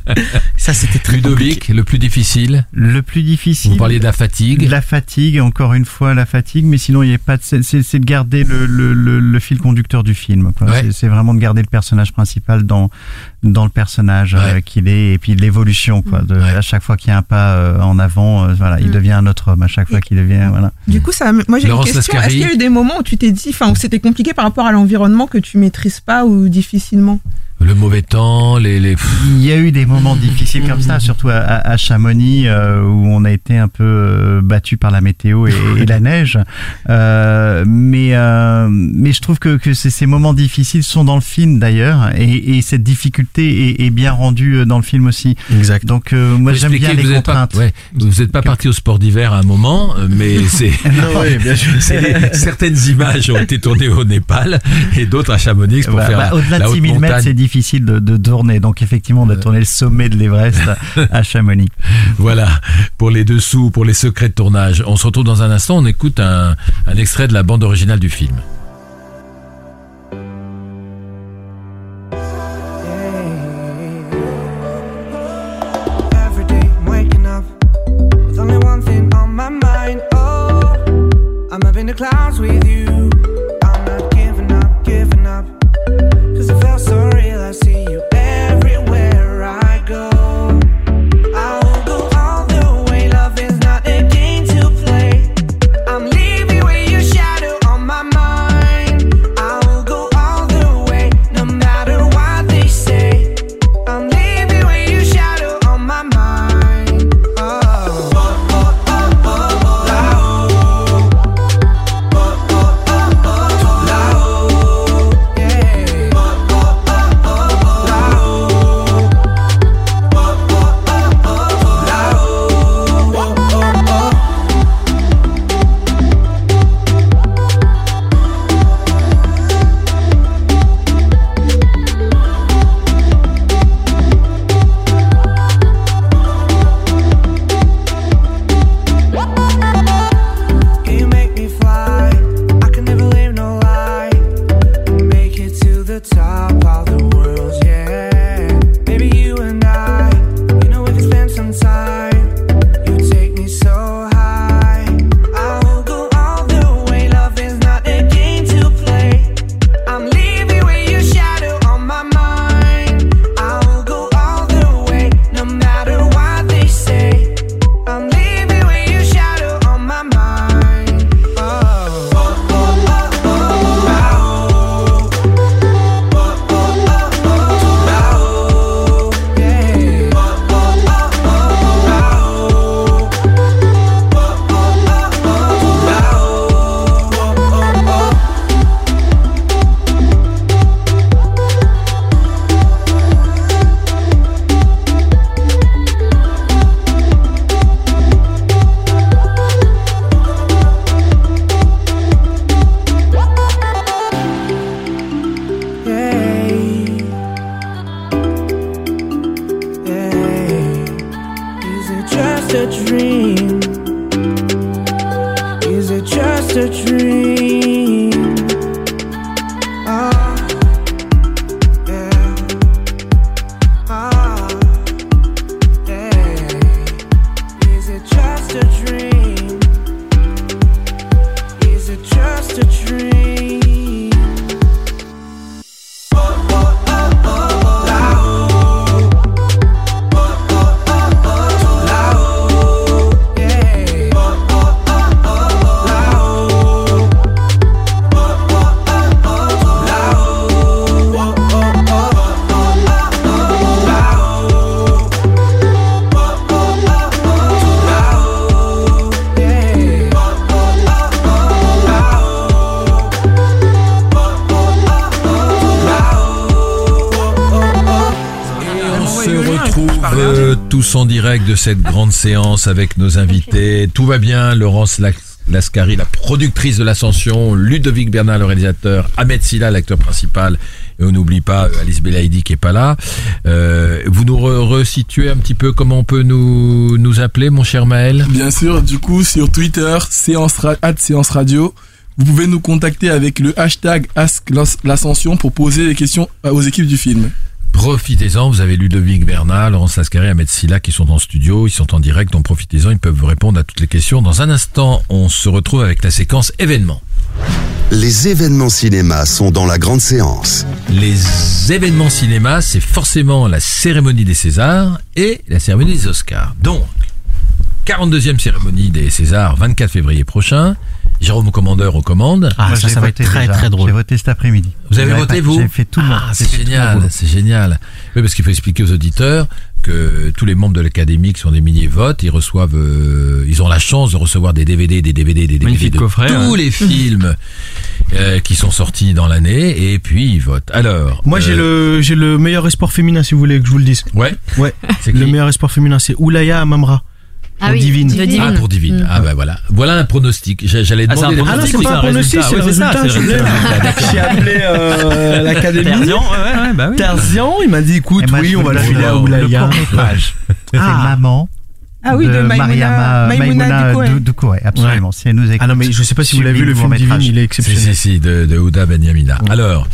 ça, c'était très Ludovic, le plus difficile. Le plus difficile. Vous parliez de la fatigue. La fatigue, encore une fois la fatigue, mais sinon il n'y a pas de, c'est, de garder le, le, le, le fil conducteur du film. Ouais. C'est vraiment de garder le personnage principal dans dans le personnage euh, qu'il est et puis l'évolution quoi. De, À chaque fois qu'il y a un pas euh, en avant, euh, voilà, il Mm. devient un autre homme. À chaque fois qu'il devient, voilà. Du coup, ça, moi j'ai une question. Est-ce qu'il y a eu des moments où tu t'es dit, enfin, où c'était compliqué par rapport à l'environnement que tu maîtrises pas ou difficilement? Le mauvais temps, les. les... Il y a eu des moments difficiles comme ça, surtout à, à- à Chamonix, euh, où on a été un peu euh, battu par la météo et, et la neige. Euh, mais, euh, mais je trouve que, que ces, ces moments difficiles sont dans le film d'ailleurs, et, et cette difficulté est, est bien rendue dans le film aussi. Exact. Donc euh, moi j'aime bien les vous êtes pas, contraintes. ouais, vous n'êtes pas parti au sport d'hiver à un moment, mais c'est *laughs* Non, oui, bien sûr. *laughs* c'est- certaines images ont été tournées au Népal et d'autres à Chamonix pour Bah, faire bah, la- Au-delà la de haute 6000 mètres, montagne. c'est difficile de, de tourner. Donc effectivement, on a tourné le sommet de l'Everest à Chamonix. *laughs* Voilà, pour les dessous, pour les secrets de tournage. On se retrouve dans un instant, on écoute un, un extrait de la bande originale du film. Every day I'm waking up with only one thing on my mind. Oh, I'm up in the clouds with you. I'm not giving up, giving up. See you de cette grande séance avec nos invités. Tout va bien, Laurence Lascari, la productrice de l'Ascension, Ludovic Bernard, le réalisateur, Ahmed Silla, l'acteur principal, et on n'oublie pas euh, Alice Belaïdi qui est pas là. Euh, vous nous re- resituez un petit peu comment on peut nous, nous appeler, mon cher Maël? Bien sûr, du coup, sur Twitter, séance, séance radio. vous pouvez nous contacter avec le hashtag Ask l'Ascension pour poser les questions aux équipes du film. Profitez-en, vous avez Ludovic Bernal, Laurence Lascaré, Ahmed Silla qui sont en studio, ils sont en direct, donc profitez-en, ils peuvent vous répondre à toutes les questions. Dans un instant, on se retrouve avec la séquence événements. Les événements cinéma sont dans la grande séance. Les événements cinéma, c'est forcément la cérémonie des Césars et la cérémonie des Oscars. Donc, 42e cérémonie des Césars, 24 février prochain. Jérôme Commandeur aux commandes. Moi, j'ai voté déjà. J'ai voté cet après-midi. Vous avez voté, pas- vous J'ai fait tout le monde. Ah, c'est génial, c'est génial. Oui, parce qu'il faut expliquer aux auditeurs que tous les membres de l'académie qui sont des milliers votent, ils reçoivent, euh, ils ont la chance de recevoir des DVD, des DVD, des DVD Magnifique de coffret, tous ouais. les films euh, qui sont sortis dans l'année, et puis ils votent. Alors, Moi, j'ai euh, le, j'ai le meilleur espoir féminin, si vous voulez que je vous le dise. Ouais. Ouais. C'est le meilleur espoir féminin, c'est Oulaya Amamra. Ah oui, Divine. de Divine. Ah, pour Divine. Mm. Ah, bah voilà. Voilà un pronostic. J'a- J'allais Ah, c'est un demander Ah non, pronostic, c'est pas un pronostic, c'est le Ouais, c'est ça, résultat. c'est J'ai résultat. appelé- J'ai appelé euh, *laughs* l'académie. Terzian, ouais, ouais, ouais, bah oui. Terzian, il m'a dit écoute, moi, oui, on va le donne filer à le Oulaya. court-métrage. *laughs* C'est Ah. Maman. Ah oui, de, Maïmouna, Mariama. Dou- Doucouré, absolument. Si elle nous écoute. Ah non, mais je sais pas si vous l'avez vu, le film Divine, il est exceptionnel. si, si, de, de Ouda Benyamina. Alors,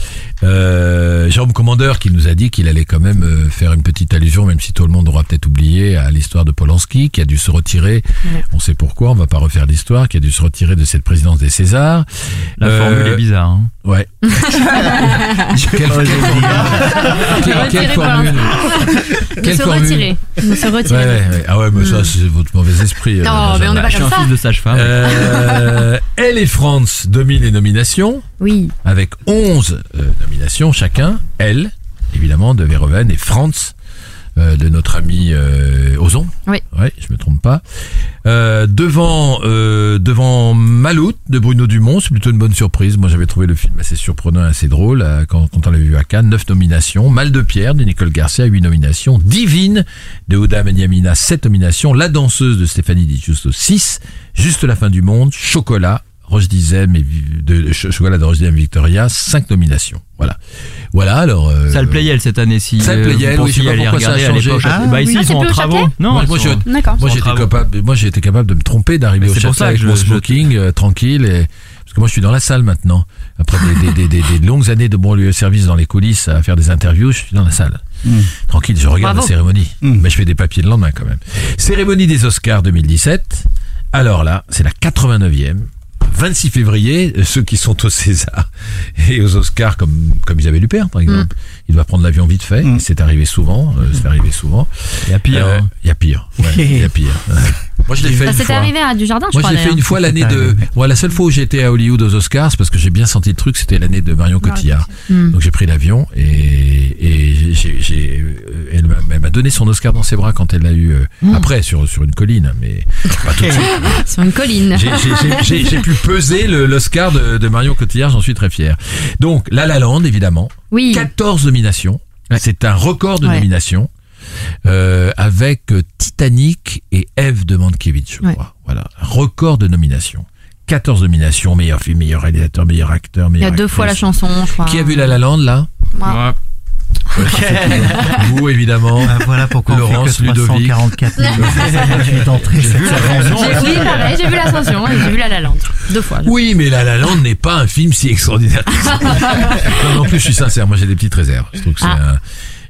euh, Jérôme Commandeur qui nous a dit qu'il allait quand même euh, faire une petite allusion, même si tout le monde aura peut-être oublié, à l'histoire de Polanski, qui a dû se retirer. Ouais. On sait pourquoi, on va pas refaire l'histoire, qui a dû se retirer de cette présidence des Césars. La Euh, formule est bizarre. hein. Ouais. *laughs* quelle, quelle, quelle, quelle formule De Quelle se formule retirer. De se retirer. ouais, ouais. Ah ouais, mais ça, c'est votre mauvais esprit. euh, Non, mais on n'est pas comme ça. fils de sage-femme. Euh, elle et France dominent les nominations Oui. avec 11 euh, nominations chacun. Elle, évidemment, de Verhoeven et Franz euh, de notre ami euh, Ozon. Oui. Ouais, je me trompe pas. Euh, devant devant Maloute de Bruno Dumont, c'est plutôt une bonne surprise. Moi, j'avais trouvé le film assez surprenant, assez drôle quand, quand on l'avait vu à Cannes. Neuf nominations. Mal de Pierre de Nicole Garcia, huit nominations. Divine de Oda Benyamina, sept nominations. La danseuse de Stéphanie Di Giusto, 6. Juste la fin du monde. Chocolat. Roche Dizem et de, de Ch- Chocolat de Roche Dizem Victoria, cinq nominations. Voilà. Voilà, alors. euh, Ça le Playel cette année si Ça le euh, Playel, oui, je sais pas pourquoi ça a changé. Ah, bah ici oui. ils sont Ah, en travaux. Châtelet Non, Moi, sont- je- D'accord. Moi j'étais capable, moi j'ai été capable de me tromper, d'arriver au c'est pour château ça avec que mon je- je- smoking euh, tranquille et parce que moi je suis dans la salle maintenant. Après des, des, des, des, des longues années de bon lieu de service dans les coulisses à faire des interviews, je suis dans la salle. Mm. Tranquille, je regarde Bravo. la cérémonie, Mm. mais je fais des papiers le lendemain quand même. Cérémonie des Oscars 2017. Alors là, c'est la 89e. 26 février, euh, ceux qui sont au César *laughs* et aux Oscars comme comme Isabelle Huppert par exemple, il doit prendre l'avion vite fait, Mm. c'est arrivé souvent, euh, c'est arrivé souvent. Il y a pire. Euh, hein. Il y a pire. Ouais, il y a pire. *laughs* Moi, je l'ai fait Ça une s'était fois. arrivé à du jardin, je Moi, crois. je l'ai fait une fois l'année de. Moi, la seule fois où j'étais à Hollywood aux Oscars, parce que j'ai bien senti le truc, c'était l'année de Marion Cotillard. Donc j'ai pris l'avion et, et j'ai, j'ai, euh, elle m'a- elle m'a donné son Oscar dans ses bras quand elle l'a eu euh, Hmm. après sur sur une colline, mais pas tout de suite. *laughs* Sur une colline. J'ai- j'ai- j'ai- J'ai j'ai pu peser l'Oscar de, de Marion Cotillard, j'en suis très fier. Donc La La Land, évidemment, Oui. 14 nominations. C'est un record de Ouais. nominations. Euh, avec euh, Titanic et Eve de Mankiewicz, je Ouais. crois. Voilà, record de nominations. 14 nominations, meilleur film, meilleur réalisateur, meilleur acteur, Il y meilleur a deux fois la chanson, je crois. Qui a vu La La Land là? Moi. Ouais. *laughs* Vous évidemment. Ah, voilà pourquoi on Laurence, fait que Ludovic. 344 000 d'entrées cette saison. J'ai oui, pareil, j'ai vu l'ascension et j'ai vu la La Land. Deux fois. Oui, mais La La Land n'est pas un film si extraordinaire. que ça. *laughs* non, en plus, je suis sincère. Moi, j'ai des petites réserves. Je trouve que c'est Ah. un,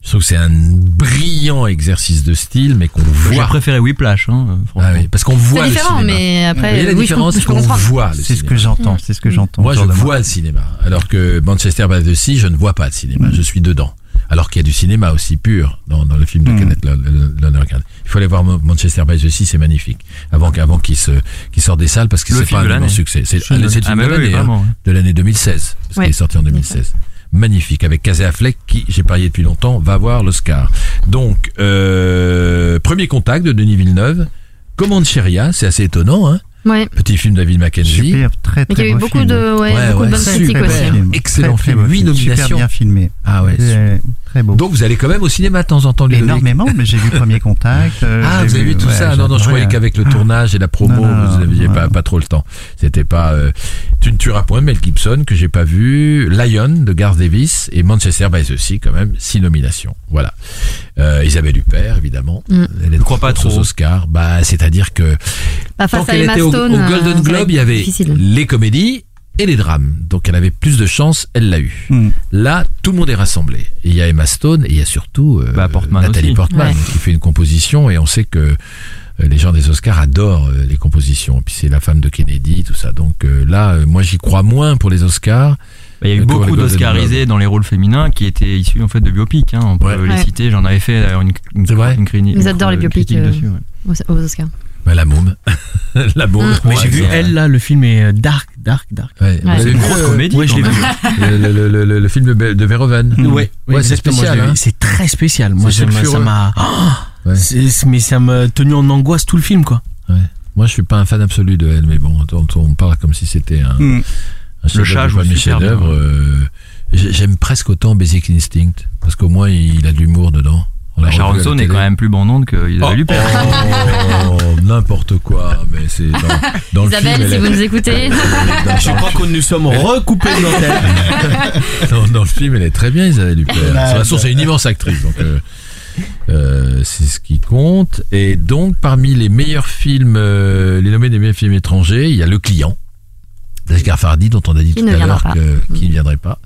je trouve que c'est un brillant exercice de style, mais qu'on J'ai voit. préféré Whiplash. Hein, Ah oui, parce qu'on voit C'est le différent, cinéma. mais après, la oui, différence, c'est qu'on voit le C'est ce que j'entends, c'est ce que j'entends. Moi, je vois le cinéma, alors que Manchester by the Sea, je ne vois pas de cinéma. Je suis dedans. Alors qu'il y a du cinéma aussi pur dans, dans le film de Mm. Kenneth Lo- Lo- Lonergan. Il faut aller voir Manchester by the Sea, c'est magnifique. Avant, qu'avant qu'il se, qu'il sorte des salles, parce que c'est film pas de un l'année. succès. C'est le Ah, film de oui, l'année, hein, vraiment, ouais. de l'année 2016, parce qu'il est sorti en 2016. Magnifique, avec Casey Affleck, qui, j'ai parié depuis longtemps, va avoir l'Oscar. Donc, euh, premier contact de Denis Villeneuve. Commande Cheria, c'est assez étonnant, hein. Ouais. Petit film de David Mackenzie. Super, très Mais très il y a eu beau beaucoup film. de, ouais, Ouais, beaucoup ouais, de bonnes super critiques aussi. film. Excellent Très, très film, huit nominations. Super bien filmé. Ah ouais, Euh, Très beau. Donc vous allez quand même au cinéma de temps en temps, Ludovic Énormément, mais j'ai vu Premier Contact. euh, Ah, vous avez vu tout ouais, ça Non, non, je croyais qu'avec le tournage et la promo, Non, non, vous n'aviez pas, pas trop le temps. C'était pas... Euh, tu ne tueras point, Mel Gibson, que j'ai pas vu, Lion de Garth Davis et Manchester by the Sea, quand même, six nominations. Voilà. Euh, Isabelle Huppert, évidemment. Mm. Elle est Je crois pas course aux trop. Oscars. Bah, c'est-à-dire que Pas tant face à qu'elle Emma était Stone. au Golden Globe, il y avait difficile. les comédies et les drames. Donc elle avait plus de chance, elle l'a eu. Hmm. Là, tout le monde est rassemblé. Et il y a Emma Stone et il y a surtout euh, Bah, Portman Nathalie aussi. Portman Ouais. qui fait une composition et on sait que euh, les gens des Oscars adorent euh, les compositions. Et puis c'est la femme de Kennedy, tout ça. Donc euh, là, moi j'y crois moins pour les Oscars. Il y a eu beaucoup d'Oscarisés dans les rôles féminins qui étaient issus en fait de biopics. Hein. On peut Ouais. les Ouais. citer. J'en avais fait d'ailleurs une, une, C'est vrai une, crini- Ils une- adorent les une biopics, euh, dessus, aux Oscars. Bah, la môme. *laughs* la môme. Mm. Mais Ouais, j'ai vu elle là, le film est euh, dark, dark, dark. Ouais, Ouais. C'est une grosse euh, comédie. ouais, je l'ai vu. *laughs* le, le- le- le- le film de, de Verhoeven. Ouais, Ouais, c'est spécial, je hein. C'est très spécial. Moi, ça m'a- *gasps* Mais ça m'a tenu en angoisse tout le film, quoi. Moi, je suis pas un fan absolu de elle, mais bon, on, on parle comme si c'était un, Hmm. un chef-d'œuvre chat joue parmi super chefs-d'œuvre. J'aime presque autant Basic Instinct, parce qu'au moins il a de l'humour dedans. L'a Bah, Stone est quand même plus bon nom que Oh, Isabelle Huppert. oh, n'importe quoi, mais c'est dans, dans le Isabelle, film. si elle vous est- nous écoutez. dans, Je crois qu'on nous sommes recoupés de l'antenne. *laughs* dans- dans le film, elle est très bien, Isabelle Huppert. De toute Bah, façon, c'est une immense actrice, donc euh, euh, c'est ce qui compte. Et donc, parmi les meilleurs films, euh, les nommés des meilleurs films étrangers, il y a Le Client, d'Asghar Farhadi, dont on a dit Qui tout à l'heure que- qu'il ne viendrait pas.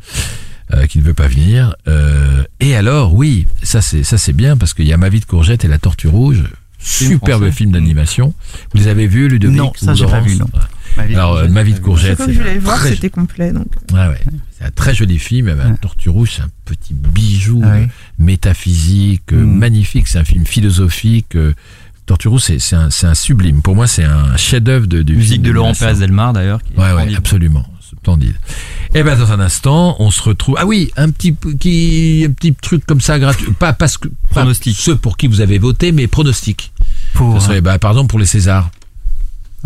Euh, qui ne veut pas venir. Euh, et alors, oui, ça c'est ça c'est bien parce qu'il y a Ma vie de courgette et La Tortue rouge, superbe français. film d'animation. Vous les avez vus, Ludovic Non, ça, ou j'ai pas vu, non. Ouais. Alors, euh, Ma vie de courgette, que je voulais voir, très- c'était complet. Donc. Ouais, ouais. C'est un très joli film. La Ouais. Tortue Rouge, c'est un petit bijou Ah métaphysique, euh, Mm. magnifique. C'est un film philosophique. euh, Tortue Rouge, c'est c'est un, c'est un sublime. Pour moi, c'est un chef-d'œuvre de, du Musique film de Laurent. Pérez Delmar d'ailleurs. Ouais, ouais, absolument. Splendide. Et ben dans un instant, on se retrouve. Ah oui, un petit qui, un petit truc comme ça gratuit. Pas parce que pas Pronostic. ceux pour qui vous avez voté, mais pronostic. Pour, Ça serait, bah, par exemple pour les Césars.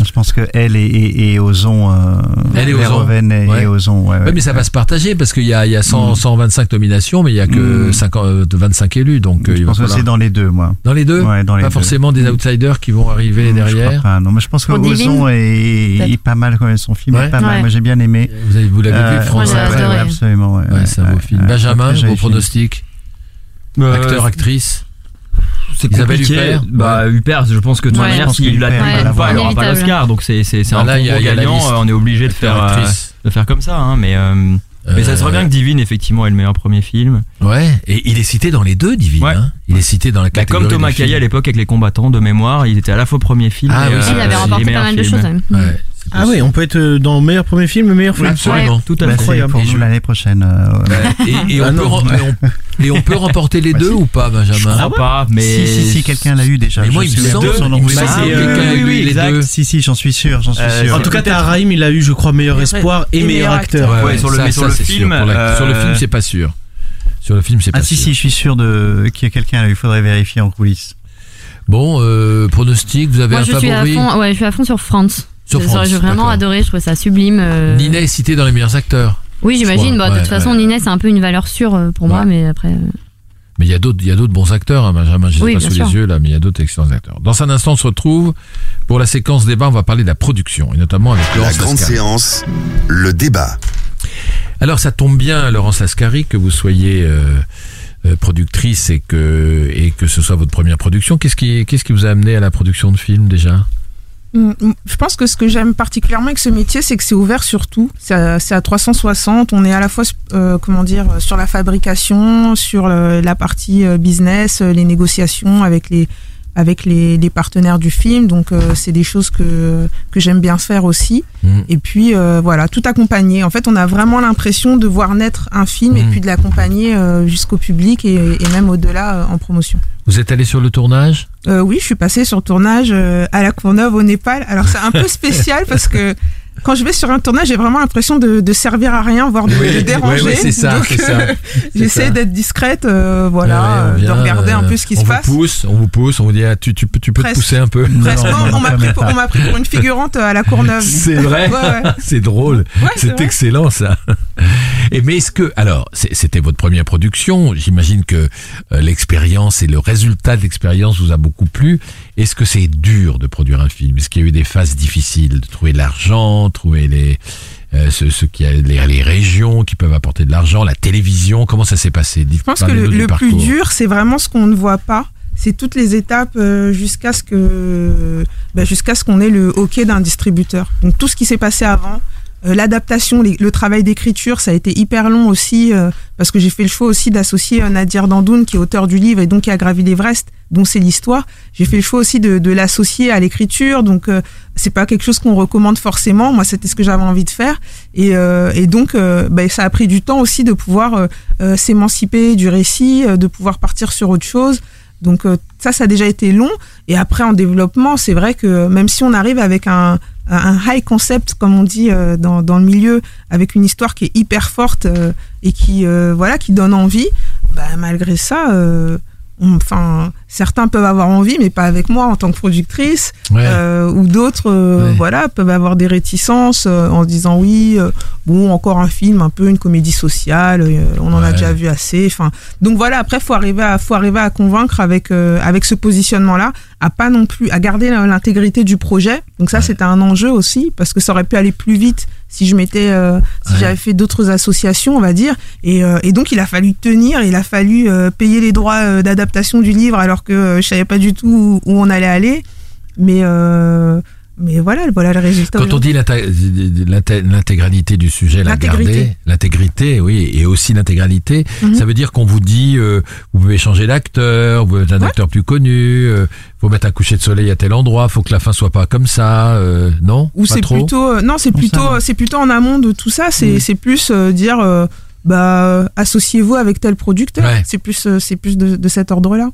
Je pense que elle et, et, et Ozon, euh, Elle et Ozon. Verhoeven et, Ouais. et Ozon, ouais, Ouais, ouais. mais ça va se partager parce qu'il y a, il y a 100, 125 nominations, mais il y a que Mm. 50, euh, 25 élus. Donc euh, Je il va pense que c'est dans les deux, moi. dans les deux. Ouais, dans les pas deux. forcément des outsiders qui vont arriver Je derrière. crois pas, non, mais je pense que Divine, Ozon est, pas mal quand même. Son film Ouais. est pas mal. Ouais. Moi, j'ai bien aimé. Vous, avez, vous l'avez Euh, vu, ouais, absolument. Ouais, Ouais, ouais, c'est un beau film. Benjamin, vos pronostics Acteur, actrice C'est Isabelle compliqué. Huppert Bah Huppert, je pense que de toute Ouais. manière, Je pense s'il que l'a pas, il aura pas l'Oscar. Donc c'est c'est c'est un là, a la gagnant. euh, On est obligé de faire euh, de faire comme ça. hein, Mais euh, mais ça serait Euh, bien que Divine effectivement est le meilleur premier film. Ouais, et il est cité dans les deux, Divine. Ouais. hein. Il est cité dans la Bah, catégorie. comme Thomas. Caillet à l'époque avec les combattants de mémoire, il était à la fois premier film. Ah et, oui, euh, Il avait remporté pas mal de choses. Ouais, Ah oui, on peut être euh, dans meilleur premier film, meilleur film. absolument. Tout à Bah, fait. pour Et nous je- l'année prochaine. euh. Et, et Ah on peut, rem- et on- et on peut remporter les *laughs* deux ou pas, Benjamin Je crois pas, mais Si, si, si, quelqu'un l'a eu déjà. Mais moi, il me suis semble- sûr, Oui, euh, oui, les exact. deux. Si, si, j'en suis sûr, j'en suis Euh, sûr. En tout cas, Taharaim, il a eu, je crois, meilleur espoir et meilleur acteur. Ouais, sur le- sur sûr. film, Sur le film, c'est pas sûr. Sur le film, c'est pas Ah si, sûr. si, je suis sûr de qu'il y a quelqu'un, il faudrait vérifier en coulisses. Bon, euh, pronostic, vous avez Moi, un je suis à favori fond. Ouais, je suis à fond sur France. Sur France, J'ai vraiment adoré. Je trouvais ça sublime. euh. Ninet est cité dans les meilleurs acteurs. Oui, j'imagine. Bah, de ouais, toute façon, ouais. Ninet, c'est un peu une valeur sûre euh, pour moi, mais après. euh, Mais il y a d'autres, il y a d'autres bons acteurs, hein, Benjamin. Je les ai Oui, pas sous sûr. les yeux là, mais il y a d'autres excellents acteurs. Dans un instant, on se retrouve pour la séquence débat. On va parler de la production et notamment avec La Laurence grande Lascari. séance, le débat. Alors ça tombe bien, Laurence Lascari, que vous soyez euh, productrice et que et que ce soit votre première production. Qu'est-ce qui qu'est-ce qui vous a amené à la production de films déjà? Je pense que ce que j'aime particulièrement avec ce métier, c'est que c'est ouvert sur tout. C'est à, à 360. On est à la fois, euh, comment dire, sur la fabrication, sur le- la partie euh, business, euh, les négociations avec les avec les, les partenaires du film. Donc euh, c'est des choses que que j'aime bien faire aussi. Mm. Et puis euh, voilà, tout accompagné. En fait, on a vraiment l'impression de voir naître un film et Mm. puis de l'accompagner euh, jusqu'au public et, et même au-delà en promotion. Vous êtes allé sur le tournage? Oui, je suis passée sur le tournage à la Courneuve au Népal. Alors c'est un peu *laughs* spécial parce que quand je vais sur un tournage, j'ai vraiment l'impression de, de servir à rien, voire de, de déranger. ouais, c'est ça, Donc, c'est ça. euh, J'essaie d'être discrète, euh, voilà, on euh, de regarder un euh, peu ce qui on se vous passe. pousse, on vous pousse, on vous dit ah, tu, tu peux tu peux te pousser un peu. Presque. Non, Non, non, on m'a pris, pour- on pris une figurante à la Courneuve. C'est vrai, Ouais, ouais. c'est drôle, Ouais, c'est excellent ça. Et mais est-ce que alors c'était votre première production, j'imagine que euh, l'expérience et le résultat de l'expérience vous a beaucoup plu. Est-ce que c'est dur de produire un film? Est-ce qu'il y a eu des phases difficiles de trouver de l'argent, trouver les euh, ce, ce qui a les, les régions qui peuvent apporter de l'argent, la télévision, comment ça s'est passé? Je pense que le, plus dur, c'est vraiment ce qu'on ne voit pas. C'est toutes les étapes euh, jusqu'à ce que, bah, jusqu'à ce qu'on ait le OK d'un distributeur. Donc tout ce qui s'est passé avant, Euh, L'adaptation, le travail d'écriture, ça a été hyper long aussi euh, parce que j'ai fait le choix aussi d'associer euh, Nadir Dandoun, qui est auteur du livre et donc qui a gravi l'Everest, dont c'est l'histoire. J'ai fait le choix aussi de, de l'associer à l'écriture, donc euh, c'est pas quelque chose qu'on recommande forcément. Moi, c'était ce que j'avais envie de faire, et, euh, et donc ben, ça a pris du temps aussi de pouvoir s'émanciper du récit, de pouvoir partir sur autre chose. Donc euh, ça, ça a déjà été long. Et après, en développement, c'est vrai que même si on arrive avec un, un high concept, comme on dit euh, dans, dans le milieu, avec une histoire qui est hyper forte euh, et qui voilà, qui donne envie, bah, malgré ça, enfin, certains peuvent avoir envie, mais pas avec moi en tant que productrice, Ouais. euh, ou d'autres, euh, Ouais. voilà, peuvent avoir des réticences euh, en se disant oui, bon, encore un film, un peu une comédie sociale, on en a déjà vu assez. Enfin, donc voilà, après, faut arriver à, faut arriver à convaincre avec avec ce positionnement-là, à pas non plus, à garder l'intégrité du projet. Donc ça, c'était un enjeu aussi parce que ça aurait pu aller plus vite si je m'étais, euh, si Ouais. j'avais fait d'autres associations, on va dire. Et, euh, et donc il a fallu tenir, il a fallu euh, payer les droits d'adaptation du livre alors que je savais pas du tout où, on allait aller. Mais mais voilà, voilà le résultat. Quand on dit l'inté- l'inté- l'intégralité du sujet, la L'intégrité. garder, l'intégrité, oui, et aussi l'intégralité, Mhm. ça veut dire qu'on vous dit, euh, vous pouvez changer d'acteur, vous pouvez être un Ouais. acteur plus connu, euh, faut mettre un coucher de soleil à tel endroit, faut que la fin soit pas comme ça, euh, non? Ou c'est plutôt euh, non, c'est plutôt va. c'est plutôt en amont de tout ça. C'est c'est plus euh, dire euh, bah associez-vous avec tel producteur. Ouais. C'est plus euh, c'est plus de, de cet ordre-là.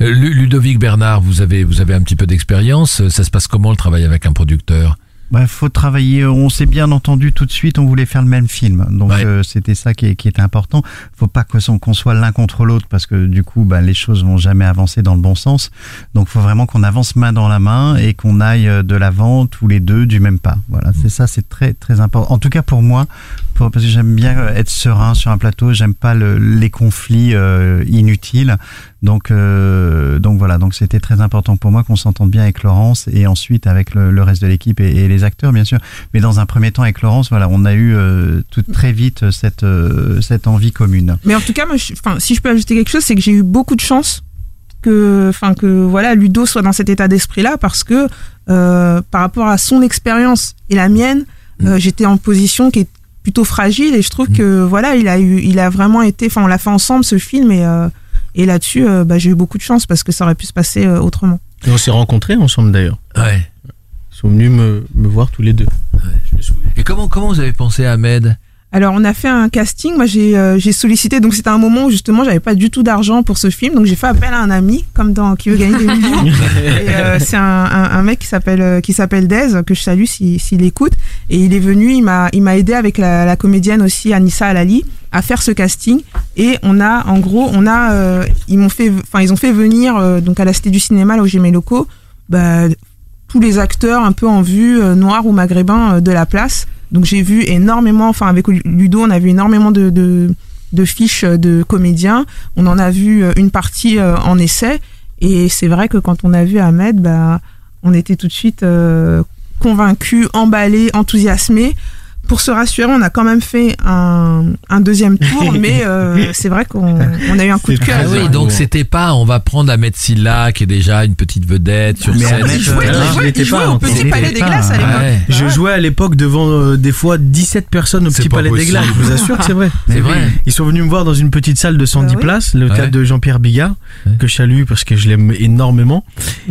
Euh, Lu- Ludovic Bernard, vous avez vous avez un petit peu d'expérience. Ça se passe comment le travail avec un producteur? Bah, faut travailler. On s'est bien entendu tout de suite. On voulait faire le même film, donc Ouais. euh, c'était ça qui, est- qui était important. Faut pas qu'on soit l'un contre l'autre parce que du coup, bah, les choses vont jamais avancer dans le bon sens. Donc, faut vraiment qu'on avance main dans la main et qu'on aille euh, de l'avant tous les deux du même pas. Voilà, c'est ça, c'est très très important. En tout cas pour moi, pour- parce que j'aime bien euh, être serein sur un plateau. J'aime pas le- les conflits euh, inutiles. Donc, euh, donc voilà, donc c'était très important pour moi qu'on s'entende bien avec Laurence et ensuite avec le, le reste de l'équipe et, et les acteurs bien sûr. Mais dans un premier temps avec Laurence, voilà, on a eu euh, tout très vite cette euh, cette envie commune. Mais en tout cas, moi, je- si je peux ajouter quelque chose, c'est que j'ai eu beaucoup de chance que, enfin, que voilà, Ludo soit dans cet état d'esprit-là parce que euh, par rapport à son expérience et la mienne, euh, j'étais en position qui est plutôt fragile et je trouve que voilà, il a eu, il a vraiment été, enfin, on l'a fait ensemble ce film et euh, et là-dessus, euh, bah, j'ai eu beaucoup de chance parce que ça aurait pu se passer euh, autrement. Et on s'est rencontrés ensemble d'ailleurs. Ouais. Ils sont venus me, me voir tous les deux. Je me souviens. Et comment comment vous avez pensé à Ahmed? Alors on a fait un casting, moi j'ai euh, sollicité, donc c'était un moment où justement j'avais pas du tout d'argent pour ce film, donc j'ai fait appel à un ami, comme dans Qui veut gagner des millions. *laughs* Euh, c'est un, un, un mec qui s'appelle euh, qui s'appelle Dez, que je salue s'il s'il écoute, et il est venu, il m'a il m'a aidé avec la, la comédienne aussi Anissa Alali à faire ce casting et on a en gros on a euh, ils m'ont fait enfin ils ont fait venir euh, donc à la Cité du cinéma là où j'ai mes locaux bah, tous les acteurs un peu en vue euh, noirs ou maghrébins de la place. Donc j'ai vu énormément, enfin avec Ludo, on a vu énormément de, de, de fiches euh, de comédiens. On en a vu euh, une partie euh, en essai. Et c'est vrai que quand on a vu Ahmed, bah, on était tout de suite euh, convaincus, emballés, enthousiasmés. Pour se rassurer, on a quand même fait un, un deuxième tour, *laughs* mais euh, c'est vrai qu'on on a eu un coup de cœur. Ah oui, donc c'était pas, on va prendre Ahmed Silla qui est déjà une petite vedette sur Mais scène. Il jouait, euh, au Petit. Palais des Glaces à pas, l'époque. ouais. Je jouais à l'époque devant euh, des fois 17 personnes au petit palais des glaces. Je vous assure que c'est vrai. *laughs* C'est Mais vrai. Ils sont venus me voir dans une petite salle de 110 Bah oui. places, le Ouais. théâtre de Jean-Pierre Bigard, Ouais. que je salue parce que je l'aime énormément.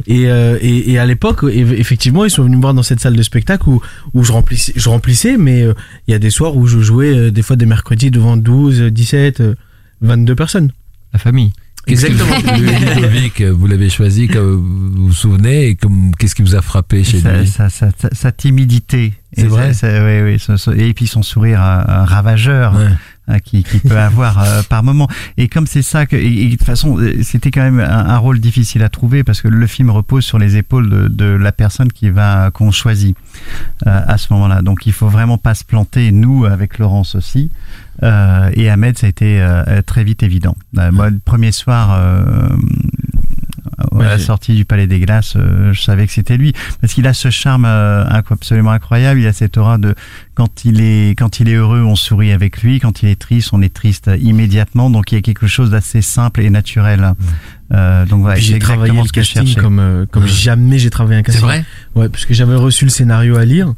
Et, euh, et, et à l'époque, eff- effectivement, ils sont venus me voir dans cette salle de spectacle où, où je remplissais, je remplissais mais euh, il y a des soirs où je jouais euh, des fois des mercredis devant 12, 17, euh, 22 personnes. La famille. Le Ludovic, vous l'avez choisi, comme vous vous souvenez, et comme qu'est-ce qui vous a frappé chez Sa, lui? sa, sa, sa- sa timidité. C'est Et vrai? et puis son sourire euh, ravageur. Hein, qui, qui peut *laughs* avoir euh, par moment. Et comme c'est ça que, et, et de toute façon, euh, c'était quand même un, un rôle difficile à trouver parce que le film repose sur les épaules de, de la personne qui va qu'on choisit euh, à ce moment-là. Donc il faut vraiment pas se planter. Nous, avec Laurence aussi. Euh, et Ahmed, ça a été euh, très vite évident. Euh, moi, le premier soir. À la sortie du Palais des Glaces, euh, je savais que c'était lui parce qu'il a ce charme euh, absolument incroyable. Il a cette aura de quand il est quand il est heureux, on sourit avec lui. Quand il est triste, on est triste immédiatement. Donc il y a quelque chose d'assez simple et naturel. Euh, donc voilà, c'est j'ai travaillé exactement le casting comme, euh, comme Ouais. jamais j'ai travaillé un C'est casting. vrai Ouais, parce que j'avais reçu le scénario à lire.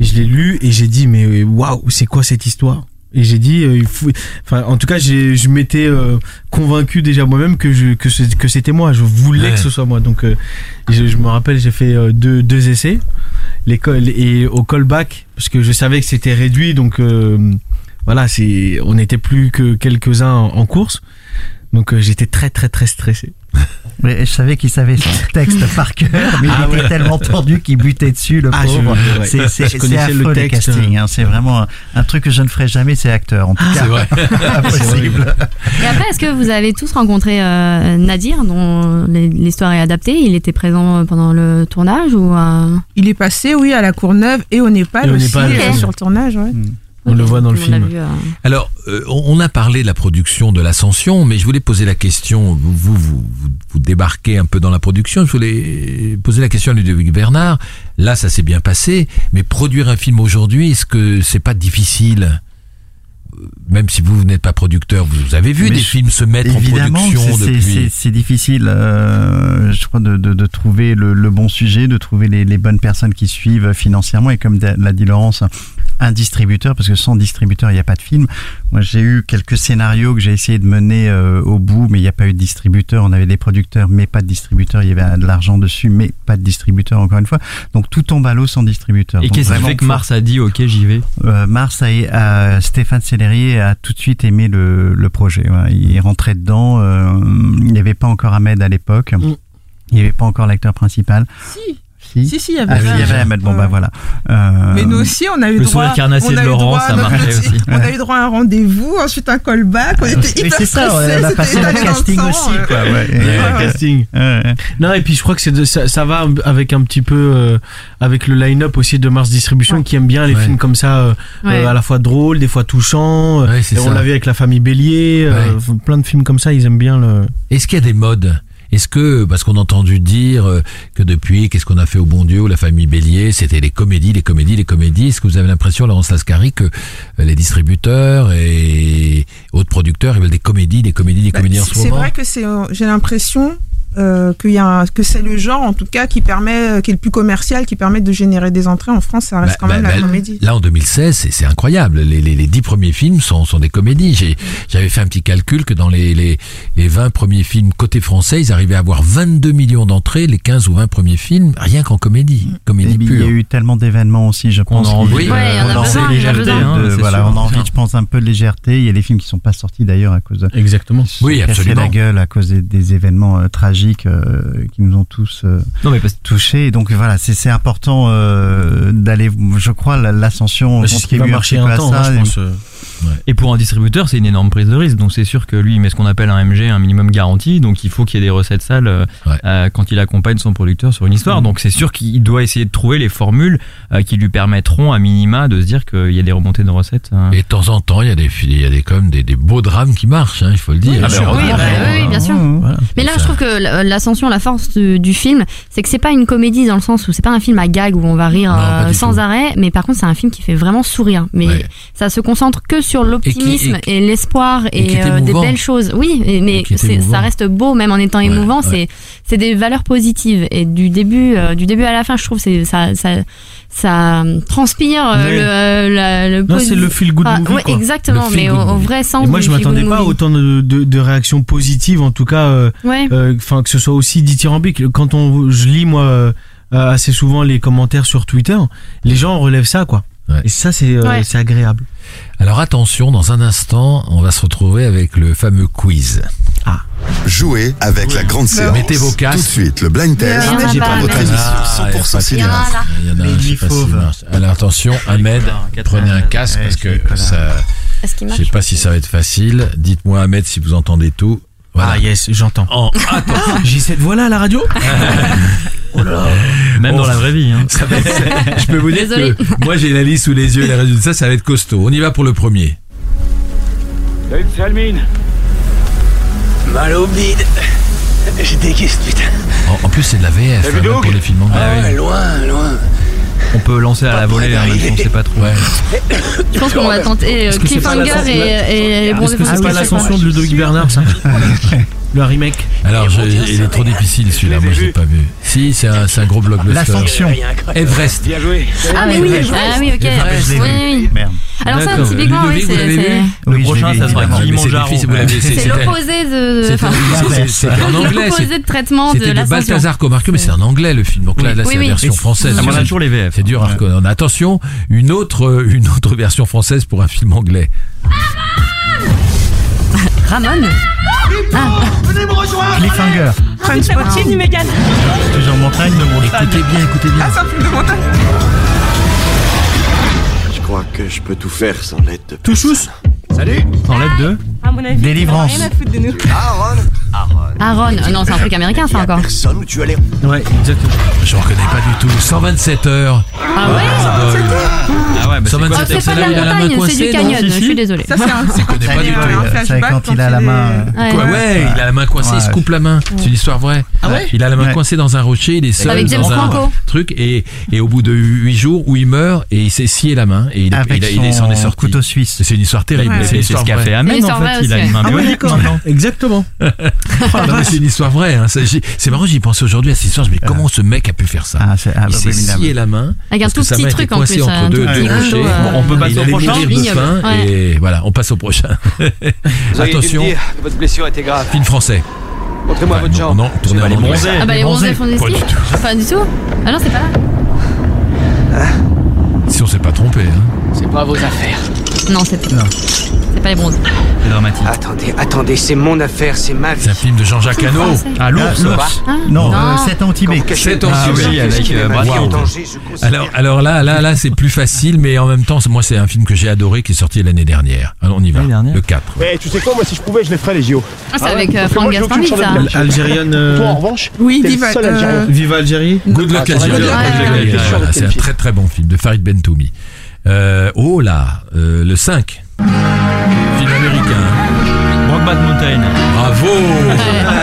Je l'ai lu et j'ai dit mais waouh, c'est quoi cette histoire? Et j'ai dit, euh, il faut, enfin, en tout cas, j'ai, je m'étais euh, convaincu déjà moi-même que je, que, c'était moi. Je voulais Ouais. que ce soit moi. Donc, euh, je, je me rappelle, j'ai fait deux, deux essais, l'école et au callback parce que je savais que c'était réduit. Donc, euh, voilà, c'est, on n'était plus que quelques-uns en, en course. Donc, euh, j'étais très, très, très stressé. *laughs* Mais je savais qu'il savait son texte par cœur, mais Ah il était tellement tendu qu'il butait dessus, le Ah, je- pauvre. ouais. C'est, le affreux, les texte. castings. Hein. C'est vraiment un, un truc que je ne ferai jamais, c'est acteur. En tout cas, *laughs* C'est vrai. impossible. Et après, est-ce que vous avez tous rencontré euh, Nadir, dont l'histoire est adaptée? Il était présent pendant le tournage ou euh, Il est passé, oui, à la Courneuve et au Népal Et au aussi, Népal, euh, sur le tournage. Ouais. On le voit dans le film. vu, euh. Alors, euh, on a parlé de la production de l'Ascension, mais je voulais poser la question, vous, vous, vous, vous débarquez un peu dans la production, je voulais poser la question à Ludovic Bernard. Là, ça s'est bien passé, mais produire un film aujourd'hui, est-ce que c'est pas difficile? Euh, même si vous, vous n'êtes pas producteur, vous avez vu Mais des je- films se mettre en Évidemment, production c'est- c'est- c'est depuis. c'est difficile, euh, je crois, de, de, de trouver le, le bon sujet, de trouver les, les bonnes personnes qui suivent financièrement. Et comme l'a dit Laurence, un distributeur, parce que sans distributeur, il n'y a pas de film. Moi, j'ai eu quelques scénarios que j'ai essayé de mener euh, au bout, mais il n'y a pas eu de distributeur. On avait des producteurs, mais pas de distributeur. Il y avait de l'argent dessus, mais pas de distributeur, encore une fois. Donc tout tombe à l'eau sans distributeur. Et qu'est-ce qui fait que Mars a dit ok j'y vais? Euh, Mars a, a- Stéphane Sellerier a tout de suite aimé le, le projet. ouais. Il est rentré dedans. euh, il n'y avait pas encore Ahmed à l'époque. Mm. Il n'y avait pas encore l'acteur principal. Si, Si. si, si, il y avait Ah, oui, il y avait Ahmed. Bon Ouais. bah voilà. Euh, Mais nous aussi, on a eu Le droit. sourire carnassier on de a eu Laurent, droit à ça marchait aussi. On a eu droit à un rendez-vous, ensuite un callback. On était oui, hyper c'est ça. On a passé le casting sang, aussi. Quoi, ouais. Ouais, casting. ouais. Non, et puis je crois que c'est de- ça, ça va avec un petit peu euh, avec le line-up aussi de Mars Distribution qui aime bien les Ouais. films comme ça, euh, Ouais. euh, à la fois drôles, des fois touchants. euh, Ouais, c'est et on l'a vu avec la famille Bélier, euh, plein de films comme ça, ils aiment bien le. Est-ce qu'il y a des modes? Est-ce que, parce qu'on a entendu dire euh, que depuis, qu'est-ce qu'on a fait au bon Dieu ou la famille Bélier, c'était les comédies, les comédies, les comédies. Est-ce que vous avez l'impression, Laurence Lascari, que euh, les distributeurs et autres producteurs, ils veulent des comédies, des comédies, des Bah, comédies en c'est- ce C'est moment? vrai que c'est, euh, j'ai l'impression euh, qu'il y a un- que c'est le genre en tout cas qui permet, euh, qui est le plus commercial, qui permet de générer des entrées en France. Ça reste Bah, quand même bah, la bah, comédie. Là, en 2016, c'est, c'est incroyable. Les, les, les 10 premiers films sont, sont des comédies. J'ai, j'avais fait un petit calcul que dans les, les, les 20 premiers films côté français, ils arrivaient à avoir 22 millions d'entrées, les 15 ou 20 premiers films, rien qu'en comédie. Et Comédie puis, il y a pure. eu tellement d'événements aussi, je pense. a envie, Ouais, a on besoin, envie a de- besoin. de- hein, c'est voilà, sûr. on a envie, je pense, un peu de légèreté. Il y a des films qui sont pas sortis d'ailleurs à cause de Exactement. Oui, absolument. la gueule à cause des, des événements euh, tragiques euh, qui nous ont tous euh, Non mais parce que touchés. Et donc voilà, c'est c'est important euh, d'aller. Je crois la- l'ascension Bah, contribue marcher petit peu un à temps, ça. hein, je pense. Et pour un distributeur, c'est une énorme prise de risque. Donc c'est sûr que lui, il met ce qu'on appelle un MG, un minimum garanti. Donc il faut qu'il y ait des recettes sales euh, Ouais. euh, quand il accompagne son producteur sur une histoire. Donc c'est sûr qu'il doit essayer de trouver les formules euh, qui lui permettront à minima de se dire qu'il y a des remontées de recettes. euh. Et de temps en temps, il y a des, il y a des, comme des, des beaux drames qui marchent, hein, il faut le dire. Oui, bah, bien sûr. Voilà. Mais là, je trouve que la- l'ascension, la force du, du film, c'est que c'est pas une comédie dans le sens où c'est pas un film à gag où on va rire Non, euh, sans tout. arrêt, mais par contre c'est un film qui fait vraiment sourire. Mais Ouais. ça se concentre que sur l'optimisme Et et, l'espoir et euh, des belles choses. Oui, et- mais ça reste beau même en étant Ouais, émouvant. ouais. C'est c'est des valeurs positives et du début euh, du début à la fin, je trouve c'est ça ça ça transpire euh, Ouais. le euh, la- le Non, c'est le feel good Ah, movie. ouais, quoi. exactement, mais au, au vrai sens. Et moi, du je m'attendais pas movie. autant de, de, de réactions positives, en tout cas. euh, Ouais. euh, enfin que ce soit aussi dithyrambique. Quand on, je lis moi euh, assez souvent les commentaires sur Twitter, les gens relèvent ça quoi. Ouais. Et ça c'est euh, Ouais. c'est agréable. Alors attention, dans un instant, on va se retrouver avec le fameux quiz. Jouez avec la grande séance. Mettez vos casques. Tout de suite, le blind test. Il y en a J'ai pas, pas votre mais- émission Ah, 100% il cinéma. Il y en a un, Les je sais pas s'il fauves. marche. Alors attention, Ahmed, prenez un casque parce que ça, je sais pas si ça va être facile. Dites-moi Ahmed si vous entendez tout. Voilà. Ah yes, j'entends. En- attends, *laughs* J'ai cette voix là à la radio. *laughs* Même Oh. dans la vraie vie. Hein. ça va être- *laughs* je peux vous dire Désolé. que moi j'ai la liste sous les yeux, les résultats, ça va être costaud. On y va pour le premier. Salut Mal au bide. Je déguiste, putain. En, en plus c'est de la VF hein, même pour les films anglais. Ah oui. loin, loin. On peut lancer à la volée, hein, même si on sait pas trop. Ouais. Je pense qu'on va tenter euh, Cliffhanger et, et les bons Est-ce que c'est pas de l'ascension de Ludovic Bernard ça *laughs* Le remake. Alors, je- il est trop difficile celui-là, moi je l'ai pas vu. Si, c'est un, c'est un gros blockbuster. L'Ascension. Everest. Bien joué. Ah, mais oui, Everest. ah oui, ok. Je l'ai Oui. Merde. Alors ça, typiquement, oui, c'est c'est- Le prochain, ça sera c'est Kilimanjaro. difficile, vous l'avez- c'est l'opposé de. en anglais. L'opposé c'est- de traitement de l'ascension. Balthazar Comarque, mais c'est en anglais le film. Donc là, c'est la version française. On a C'est- toujours les VF. C'est dur à reconnaître. Attention, une autre, une autre version française pour un film anglais. Ramon Cliffhanger. Trainspotting, Mégane. Toujours montagne de montagne. Écoutez bien, écoutez bien. Ah, c'est un film de montagne. Je crois que je peux tout faire sans l'aide de Touchous Salut Enlève deux. À mon avis, Délivrance. il en a rien à foutre de nous. Aaron Aaron Aaron. Ah non, c'est un truc américain, ça encore. Personne où tu allais Ouais, exactement. Je reconnais pas du tout. 127 heures. Ah ouais Ah ouais, bah c'est 127 quoi Oh, heures, c'est c'est pas de là où il a la montagne, c'est coincée, du canyon. Je suis désolée. Ça, c'est un, Je connais pas du tout. un C'est quand il a la main. Ouais. Quoi, ouais, il a la main coincée, il se Ouais. coupe la main. C'est une histoire vraie. Il a la main Ouais. coincée dans un rocher, il est seul dans un truc et, et au bout de 8 jours où il meurt et il s'est scié la main et il, s'en est son sorti. couteau suisse. C'est une histoire terrible. Ouais. C'est ce histoire qu'a vraie. fait une en fait. A aussi, une main Ah ouais, bionique d'accord. maintenant? Exactement. *laughs* Mais c'est une histoire vraie. Hein. C'est marrant, j'y pensais aujourd'hui à cette histoire. Je me dis, comment ce mec a pu faire ça? Ah, c'est Il s'est scié la main. Avec un parce que tout petit truc en plus, entre deux, deux rochers. euh, Bon, on peut Et passer au prochain mourir de Vignoble. faim Ouais. et voilà, on passe au prochain. Attention, votre blessure était grave. film français. Montrez-moi Ouais, votre jambe. non, tournez en les bronzés. Ah bah les bronzés font des Pas skis du tout. Pas du tout Ah non, c'est pas là Si on s'est pas trompé. Hein. C'est pas vos affaires. Non, c'est Non. C'est pas les bronzés. C'est dramatique. Attendez, attendez, c'est mon affaire, c'est ma vie. C'est un film de Jean-Jacques Hano. Ah, l'ours. l'ours. Ah, Non, non. euh, 7 ans Tibet. Sept ans Ah au Tibet. oui, avec euh, Brad Wow. Pitt. Alors, alors là, là, là, c'est plus facile, mais en même temps, c'est- moi, c'est un film que j'ai adoré, qui est sorti l'année dernière. Alors, on y va. L'année dernière Le 4. Eh, tu sais quoi, moi si je pouvais, je les ferais les JO. Ah, c'est Ah avec euh, Franck me ça. Algérienne. euh, Toi en revanche, Oui, Viva. euh. Viva Algérie. Good Luck Ah, Algérie. Good Luck Voilà, Algérie. voilà, C'est un très très bon film de Farid Bentoumi. Euh, oh là, euh, le 5. Film américain. Brokeback Mountain. Bravo Ouais,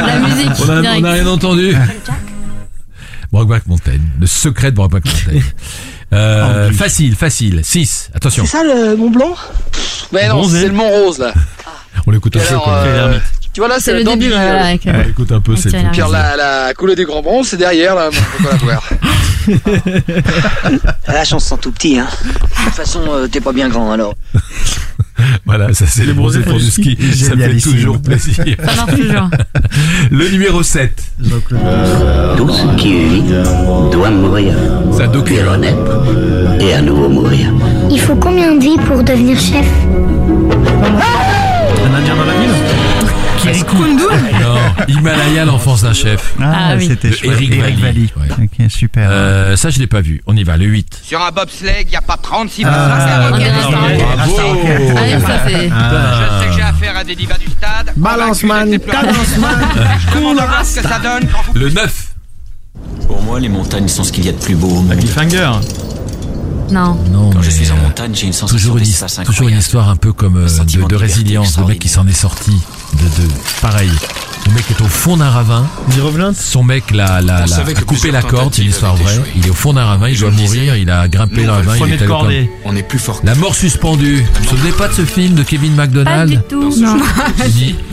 La musique. On a, on direct. a rien entendu. Brokeback Mountain. Le secret de Brokeback Mountain. Euh, facile, facile. 6. Attention. ça le Mont Blanc? Mais non, Bronzé. c'est le Mont Rose là. On l'écoute un Et peu. alors, quoi. euh, tu vois là, C'est le début, voilà, avec. euh, On l'écoute un peu, tout. Puis la, la coulée du Grand Bronze, c'est derrière là. On peut la voir. La chance sont tout petits, hein. De toute façon, euh, t'es pas bien grand alors. *laughs* Voilà, ça c'est les bronzés pour du ski. Ça fait Génialissime. toujours plaisir. Ça toujours. *laughs* Le numéro 7. Tout ce qui vit doit mourir. Docu. hein. renaître et à nouveau mourir. Il faut combien de vies pour devenir chef? Un Indien dans la ville? Kundu Non, Himalaya, l'enfance d'un chef. Ah, Ah oui. c'était. Eric Eric Valli. Valli. Ok, super. Euh, ça, je l'ai pas vu. On y va, le 8. Sur un bobsleigh, il n'y a pas 36 Ah, c'est. Je sais que j'ai affaire à des divas du stade. Balance man, cadence man. Je ce que ça donne Le 9. Pour moi, les montagnes sont ce qu'il y a de plus beau au monde. Cliffhanger. Non. Non, Quand mais, je suis en montagne, j'ai une sensation toujours une, toujours histoire un peu comme euh, de, résilience. Le mec qui s'en est sorti. De, de, pareil. Le mec est au fond d'un ravin. Son mec l'a, l'a, On l'a a coupé la corde, c'est une histoire vraie. échoué. Il est au fond d'un ravin, il doit mourir, il a grimpé nous, le ravin, il est de allé. On est plus fort La mort suspendue. Vous vous souvenez pas de ce film de Kevin Pas McDonald du tout. Non.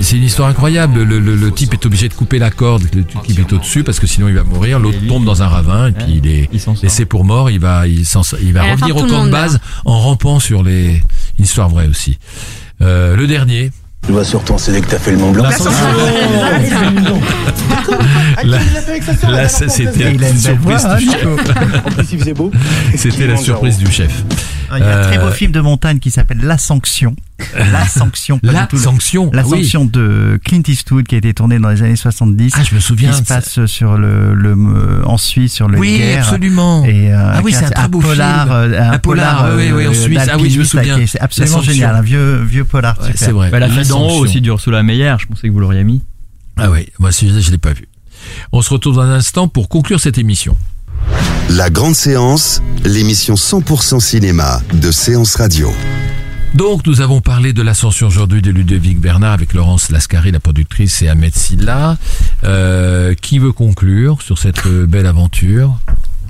C'est une- histoire incroyable. Le, le- le type est obligé de couper la corde, le type est au-dessus parce que sinon il va mourir. L'autre tombe dans un ravin et puis il est laissé pour mort. Il va, il, s'en- il va revenir au camp de base en rampant sur les. Une histoire vraie aussi. Euh, le dernier. Tu vas sur ton CD que t'as fait le Mont Blanc. Là, là, ça, c'était Il a la une belle surprise voix, du hein, chef. *laughs* C'était la surprise du chef. Ah, Il y a un très beau Euh, film de montagne qui s'appelle La Sanction. *laughs* La Sanction. pas La du sanction. La ah oui. Sanction de Clint Eastwood qui a été tourné dans les années 70. Ah, je me souviens. qui se passe sur le, le euh, en Suisse sur le Oui, guerre. absolument. Et, euh, Ah oui, c'est un très beau polar, film. euh, Un polar, oui, oui, en Suisse. Ah oui, je me souviens. C'est absolument génial, un vieux, vieux polar. Ouais, c'est vrai. Bah, la fille d'en haut aussi d'Ursula Meyer, je pensais que vous l'auriez mis. Ah oui, moi je l'ai pas vu. On se retrouve dans un instant pour conclure cette émission. La grande séance, l'émission 100% cinéma de Séance Radio. Donc nous avons parlé de l'ascension aujourd'hui de Ludovic Bernard avec Laurence Lascari, la productrice, et Ahmed Silla. Euh, qui veut conclure sur cette euh, belle aventure?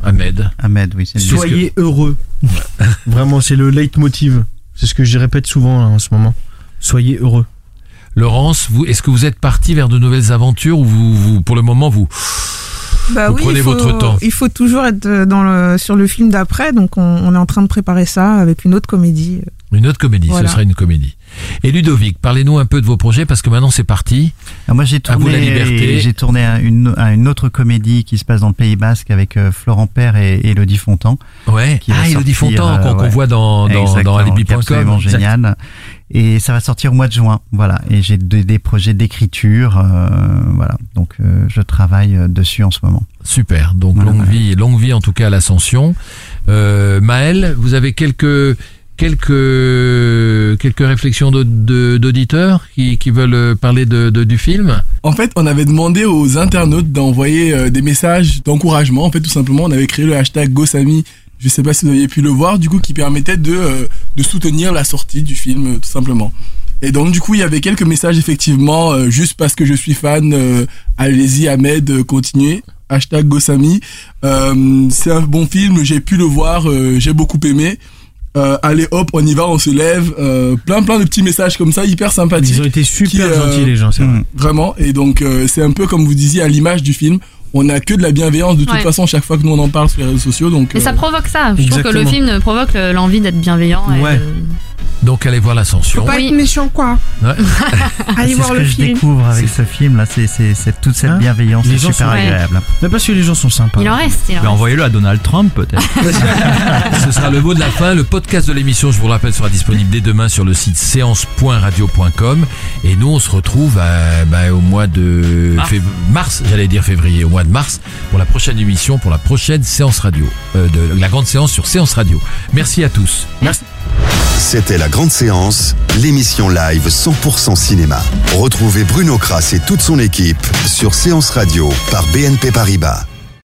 Ahmed. Ahmed, oui, c'est le- Soyez heureux. *laughs* Vraiment, c'est le leitmotiv. C'est ce que je répète souvent là, en ce moment. Soyez heureux. Laurence, vous, est-ce que vous êtes parti vers de nouvelles aventures ou vous, vous pour le moment, vous, Bah vous oui, prenez il faut, votre temps Il faut toujours être euh, dans le, sur le film d'après, donc on, on est en train de préparer ça avec une autre comédie. Une autre comédie, Voilà. ce sera une comédie. Et Ludovic, parlez-nous un peu de vos projets parce que maintenant c'est parti. Ah, Moi, j'ai À vous la tourné, liberté. j'ai tourné à une, à une autre comédie qui se passe dans le Pays Basque avec euh, Florent Père et Elodie Fontan. Ouais. qui Ah, Elodie Fontan, qu'on- qu'on voit dans- dans- dans alibi.com. absolument Exact. génial. Et ça va sortir au mois de juin. Voilà. Et j'ai des, des projets d'écriture. euh, voilà. Donc, euh, je travaille euh, dessus en ce moment. Super. Donc Voilà, longue vie, longue vie en tout cas à l'ascension. Euh, Maël, vous avez quelques quelques quelques réflexions d'auditeurs qui, qui veulent euh, parler de, de- du film? En fait, on avait demandé aux internautes d'envoyer euh, des messages d'encouragement. En fait, tout simplement, on avait créé le hashtag GoSami. Je sais pas si vous aviez pu le voir, du coup, qui permettait de, euh, de soutenir la sortie du film, euh, tout simplement. Et donc, du coup, il y avait quelques messages, effectivement, euh, juste parce que je suis fan, euh, allez-y, Ahmed, euh, continuez. Hashtag GoSami. Euh, c'est un bon film, j'ai pu le voir, euh, j'ai beaucoup aimé. Euh, allez hop, on y va, on se lève. Euh, plein plein de petits messages comme ça, hyper sympathiques. Ils ont été super qui, gentils, les gens, c'est vrai. Vraiment. Et donc, euh, c'est un peu comme vous disiez à l'image du film. On n'a que de la bienveillance de toute Ouais. façon chaque fois que nous on en parle sur les réseaux sociaux. Donc, Mais ça euh, provoque ça. Je trouve que le film provoque le- l'envie d'être bienveillant. et Ouais. de- Donc allez voir l'ascension. Faut pas être méchant, quoi. Ouais. *laughs* Allez c'est voir ce le que je film. découvre avec ce film là. C'est, toute cette Hein bienveillance. C'est super sont- agréable. Mais parce que les gens sont sympas. Il en reste. Il en Mais reste. envoyez-le à Donald Trump peut-être. *laughs* Ce sera le mot de la fin. Le podcast de l'émission, je vous le rappelle, sera disponible dès demain sur le site séance.radio.com. Et nous, on se retrouve à- bah, au mois de fév- mars, j'allais dire février, au mois de mars, pour la prochaine émission, pour la prochaine séance radio, euh, de la grande séance sur Séance Radio. Merci à tous. Merci. C'était la grande séance, l'émission live 100% cinéma. Retrouvez Bruno Kras et toute son équipe sur Séance Radio par BNP Paribas.